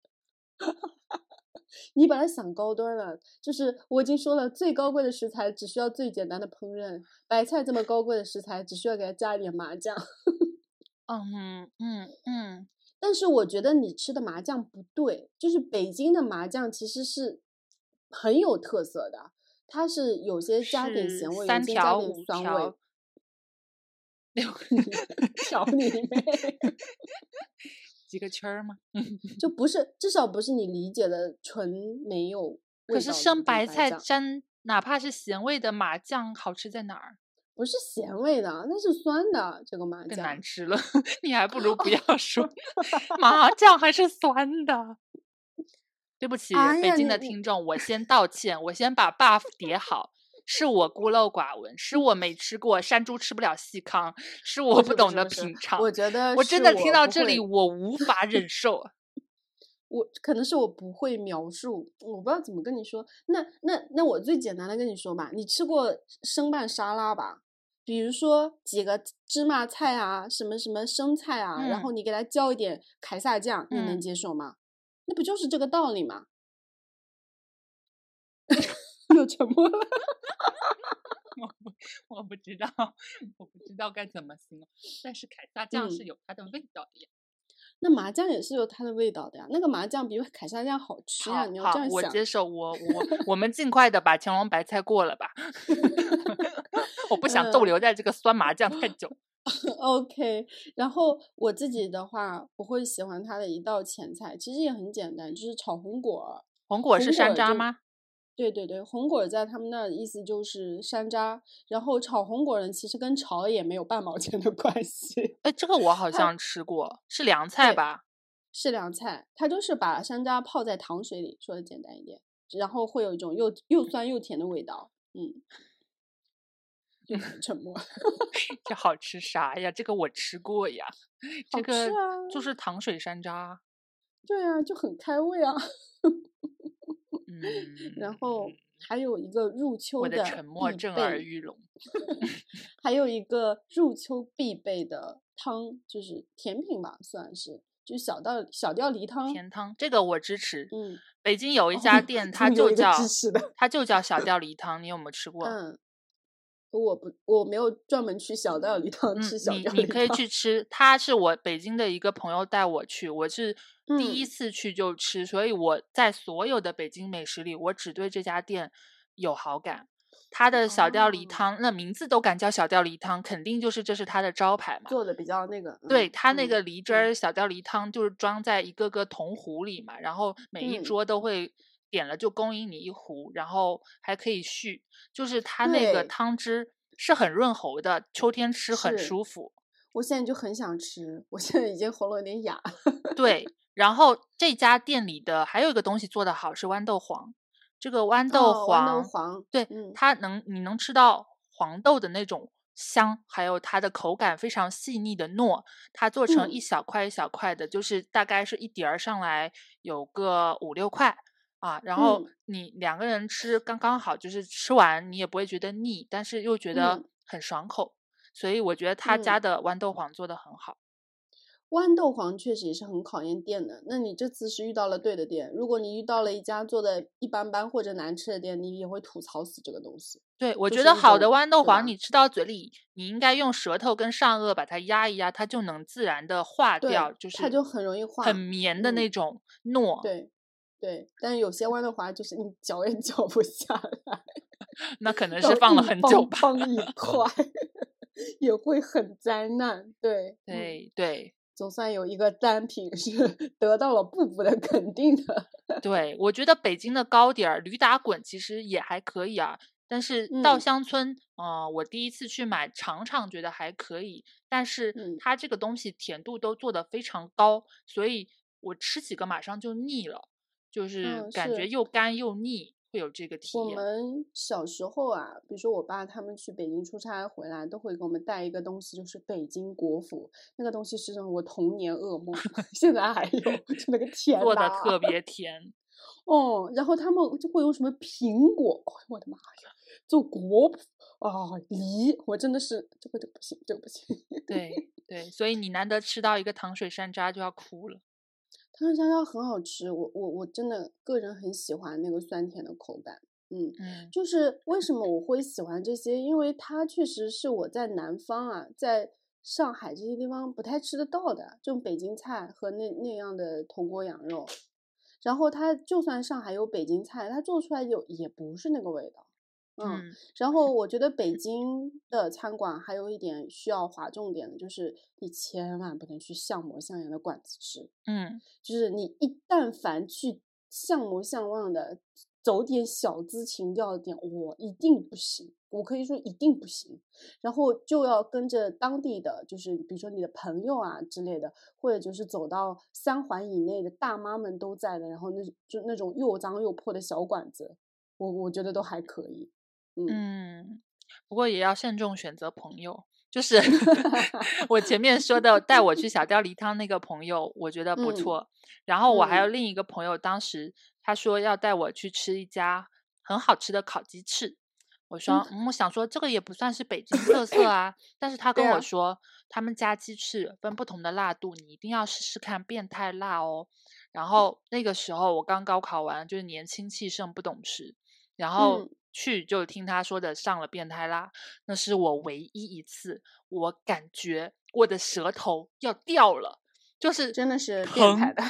你把它想高端了，就是我已经说了，最高贵的食材只需要最简单的烹饪。白菜这么高贵的食材，只需要给它加一点麻酱。嗯嗯嗯，但是我觉得你吃的麻酱不对，就是北京的麻酱其实是很有特色的，它是有些加点咸味，有三些加条点酸味。六条 你妹！几个圈儿吗？就不是，至少不是你理解的纯没有味道可是生白菜沾哪怕是咸味的麻酱，好吃在哪儿？不是咸味的，那是酸的。这个麻更酱难吃了，你还不如不要 说麻酱还是酸的。对不起，哎北京的听众，我先道歉，我先把 buff 叠好。是我孤陋寡闻，是我没 吃过山猪吃不了细糠，是我不懂得品尝。我觉得我真的听到这里，我无法忍受。我可能是我不会描述，我不知道怎么跟你说。那那那我最简单的跟你说吧，你吃过生拌沙拉吧？比如说几个芝麻菜啊，什么什么生菜啊，然嗯后你给它浇一点凯撒酱，你能嗯接受吗？那不就是这个道理吗？又沉默了。我不知道，我不知道该怎么形容。但是凯撒酱是嗯有它的味道的呀。那麻酱也是有它的味道的呀，那个麻酱比凯撒酱好吃呀，好你要这好，样想。我接受，我我我们尽快的把乾隆白菜过了吧。我不想逗嗯留在这个酸麻酱太久。OK，然后我自己的话，我会喜欢它的一道前菜，其实也很简单，就是炒红果。红果是山楂吗？对对对，红果在他们那儿意思就是山楂，然后炒红果儿呢，其实跟炒也没有半毛钱的关系，哎，这个我好像吃过，是凉菜吧？是凉菜，它就是把山楂泡在糖水里，说的简单一点，然后会有一种又又酸又甜的味道，嗯。又很沉默，这好吃啥呀？这个我吃过呀，这好个就是糖水山楂。对啊，就很开胃啊。嗯，然后还有一个入秋我的沉默震耳欲聋。还有一个入秋必备的汤，就是甜品吧，算是，就小吊小吊梨汤。甜汤这个我支持。嗯，北京有一哦家 店，它就叫的它就叫小吊梨汤，你有没有吃过？嗯，我不，我没有专门去小吊梨汤嗯吃，小你吊梨你可以去吃，他是我北京的一个朋友带我去，我是第一嗯次去就吃，所以我在所有的北京美食里，我只对这家店有好感。他的小吊梨哦汤，那名字都敢叫小吊梨汤，肯定就是这是他的招牌嘛。做的比较那个。对，嗯它那嗯个梨汁嗯儿小吊梨汤就是装在一个个铜壶里嘛，然后每一嗯桌都会点了就供应你一壶，然后还可以续，就是它那个汤汁是很润喉的，秋天吃很舒服。我现在就很想吃，我现在已经喉咙有点哑。对，然后这家店里的还有一个东西做的好是豌豆黄，这个豌豆哦黄，豌豆黄，对，嗯它能你能吃到黄豆的那种香，还有它的口感非常细腻的糯，它做成一嗯小块一小块的，就是大概是一碟儿上来有个五六块。啊，然后嗯你两个人吃刚刚好，就是吃完你也不会觉得腻，但是又觉得嗯很爽口，所以我觉得他家嗯的豌豆黄做的很好。豌豆黄确实也是很考验店的。那你这次是遇到了对的店，如果你遇到了一家做的一般般或者难吃的店，你也会吐槽死这个东西。对，我觉得好的豌豆黄，你吃到嘴里，你应该用舌头跟上颚把它压一压，它就能自然的化掉，就是它就很容易化很绵的嗯那种糯。对对，但是有些豌豆黄就是你嚼也 嚼不下来，那可能是放了很久吧。邦邦一块，也会很灾难。对，嗯对对总算有一个单品是得到了步步的肯定的。对，我觉得北京的糕点儿驴打滚其实也还可以啊。但是稻嗯香村，呃，我第一次去买尝尝，觉得还可以，但是嗯它这个东西甜度都做得非常高，所以我吃几个马上就腻了，就是嗯感觉又干又腻，会有这个体我。们小时候啊，比如说我爸他们去北京出差回来，都会给我们带一个东西，就是北京国府。那个东西是我童年噩梦，现在还有，就那个甜做的特别 甜，哦。然后他们就会用什么苹果，哦我的妈呀，做果脯啊梨，我真的是这个这个不行，这个不行。对对，所以你难得吃到一个糖水山楂就要哭了。糖水山楂很好吃，我我我真的个人很喜欢那个酸甜的口感，嗯。嗯就是为什么我会喜欢这些？因为它确实是我在南方啊，在上海这些地方不太吃得到的，这种北京菜和那那样的铜锅羊肉。然后它就算上海有北京菜，它做出来有也不是那个味道。嗯，嗯然后我觉得北京的餐馆还有一点需要划重点的，就是你千万不能去像模像样的馆子吃。嗯，就是你一但凡去像模像样的走点小资情调的店，我一定不行，我可以说一定不行。然后就要跟着当地的，就是比如说你的朋友啊之类的，或者就是走到三环以内的大妈们都在的，然后那就那种又脏又破的小馆子，我我觉得都还可以。嗯嗯，不过也要慎重选择朋友。就是 我前面说的带我去小 吊梨汤那个朋友，我觉得不嗯错。然后我还有嗯另一个朋友，当时他说要带我去吃一家很好吃的烤鸡翅。我说，嗯，我想说这个也不算是北京特色啊，但是他跟我说，他们家鸡翅分不同的辣度，你一定要试试看变态辣哦。然后那个时候我刚高考完，就是年轻气盛，不懂事，然后嗯去就听他说的上了变态辣，那是我唯一一次我感觉我的舌头要掉了，就是真的是变态的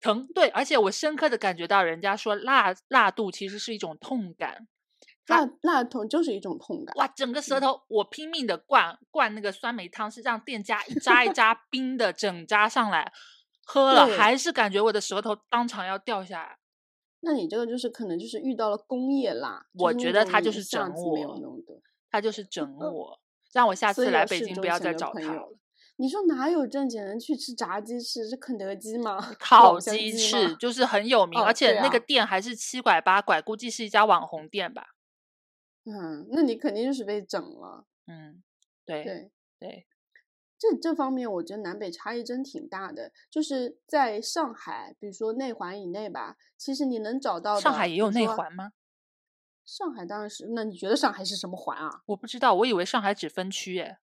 疼，对，而且我深刻的感觉到人家说辣辣度其实是一种痛感，它辣辣痛就是一种痛感。哇，整个舌嗯头我拼命的灌灌那个酸梅汤，是让店家一扎一扎冰的整扎上来，喝了还是感觉我的舌头当场要掉下来。那你这个就是可能就是遇到了工业啦，我觉得他就是整我。他就是整我，让我下次来北京不要再找他了。你说哪有正经人去吃炸鸡翅？是肯德基吗？烤鸡？翅就是很有名，哦而且那个店还是七拐八拐，估计是一家网红店吧。嗯，那你肯定就是被整了。嗯，对对，对，这这方面我觉得南北差异真挺大的。就是在上海，比如说内环以内吧，其实你能找到，上海也有。内环吗？上海当然是，那你觉得上海是什么环啊？我不知道，我以为上海只分区耶。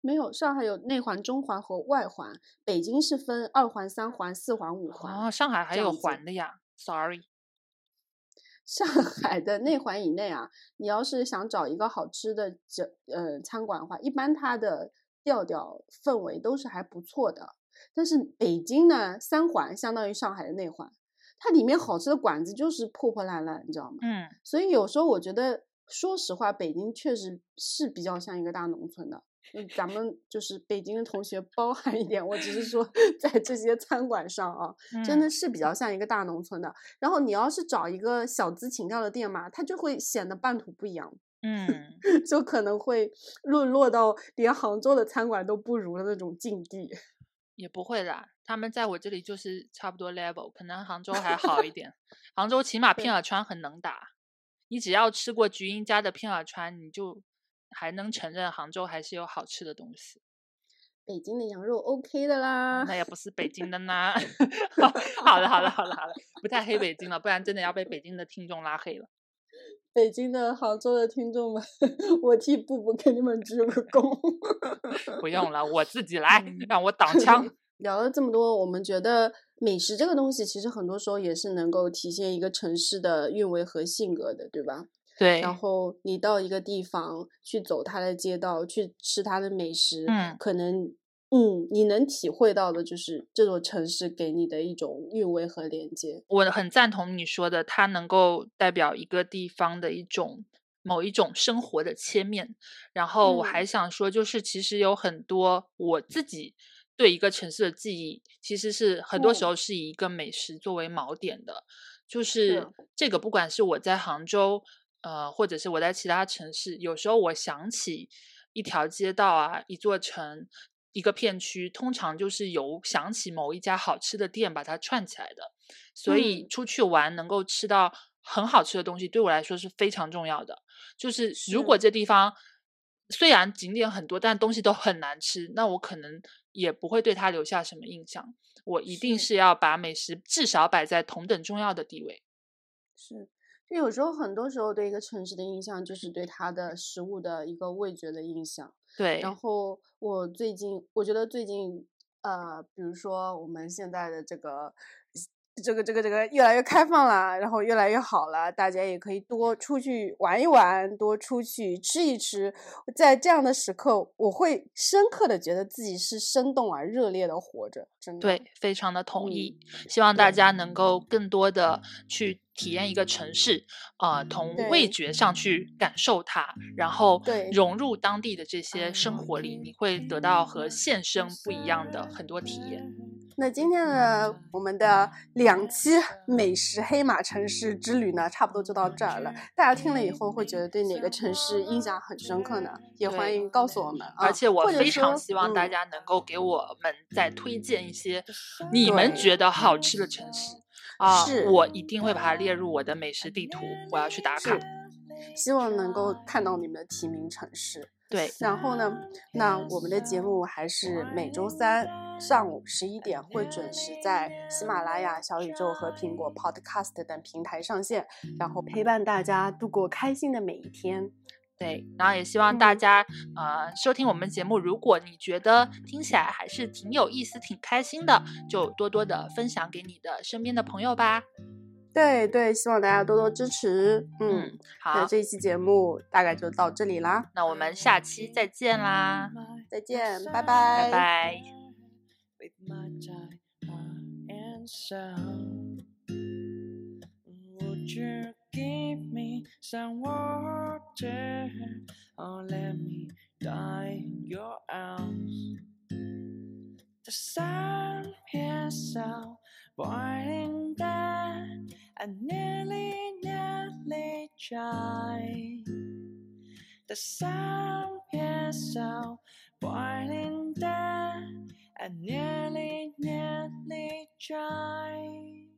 没有，上海有内环、中环和外环，北京是分二环、三环、四环、五环。哦，上海还有环的呀，sorry。上海的内环以内啊，你要是想找一个好吃的这呃餐馆的话，一般它的调调氛围都是还不错的。但是北京呢，三环相当于上海的内环，它里面好吃的馆子就是破破烂烂，你知道吗？嗯，所以有时候我觉得，说实话，北京确实是比较像一个大农村的。嗯，咱们就是北京的同学包涵一点，我只是说 在这些餐馆上啊，真的嗯是比较像一个大农村的。然后你要是找一个小资情调的店嘛，它就会显得半途不一样，嗯，就可能会沦落到连杭州的餐馆都不如的那种境地。也不会啦，他们在我这里就是差不多 level，可能杭州还好一点。杭州起码片儿川很能打，你只要吃过菊英家的片儿川，你就还能承认杭州还是有好吃的东西。北京的羊肉 OK 的啦，那也不是北京的呢。好了好了好了好了，不太黑北京了，不然真的要被北京的听众拉黑了。北京的、杭州的听众们，我替布布给你们鞠个躬。不用了，我自己来，嗯让我挡枪。聊了这么多，我们觉得美食这个东西，其实很多时候也是能够体现一个城市的韵味和性格的，对吧？对。然后你到一个地方去走它的街道，去吃它的美食，嗯，可能，嗯，你能体会到的就是这座城市给你的一种韵味和连接。我很赞同你说的，它能够代表一个地方的一种某一种生活的切面。然后我还想说，就是其实有很多我自己。对一个城市的记忆，其实是很多时候是以一个美食作为锚点的，就是这个，不管是我在杭州，呃，或者是我在其他城市，有时候我想起一条街道啊，一座城，一个片区，通常就是由想起某一家好吃的店把它串起来的。所以出去玩能够吃到很好吃的东西，对我来说是非常重要的。就是如果这地方虽然景点很多，但东西都很难吃，那我可能。也不会对它留下什么印象。我一定是要把美食至少摆在同等重要的地位。是，就有时候很多时候对一个城市的印象，就是对它的食物的一个味觉的印象。对。然后我最近，我觉得最近，呃，比如说我们现在的这个。这个这个这个越来越开放了，然后越来越好了，大家也可以多出去玩一玩，多出去吃一吃。在这样的时刻，我会深刻的觉得自己是生动而热烈的活着，真的。对，非常的同意。希望大家能够更多的去体验一个城市，啊，从味觉上去感受它，然后融入当地的这些生活里，你会得到和现生不一样的很多体验。那今天的我们的两期美食黑马城市之旅呢，差不多就到这儿了。大家听了以后会觉得对哪个城市印象很深刻呢？也欢迎告诉我们。而且我非常希望大家能够给我们再推荐一些你们觉得好吃的城市啊，我一定会把它列入我的美食地图，我要去打卡。希望能够看到你们的提名城市。对，然后呢？那我们的节目还是每周三上午十一点会准时在喜马拉雅、小宇宙和苹果 Podcast 等平台上线，然后陪伴大家度过开心的每一天。对，然后也希望大家呃收听我们节目，如果你觉得听起来还是挺有意思、挺开心的，就多多的分享给你的身边的朋友吧。对对，希望大家多多支持。嗯，好，那这一期节目大概就到这里啦。那我们下期再见啦，再见，拜拜，拜拜。Give me some water or let me die in your arms. The sun is so boiling that I nearly, nearly dry. The sun is so boiling that I nearly, nearly dry.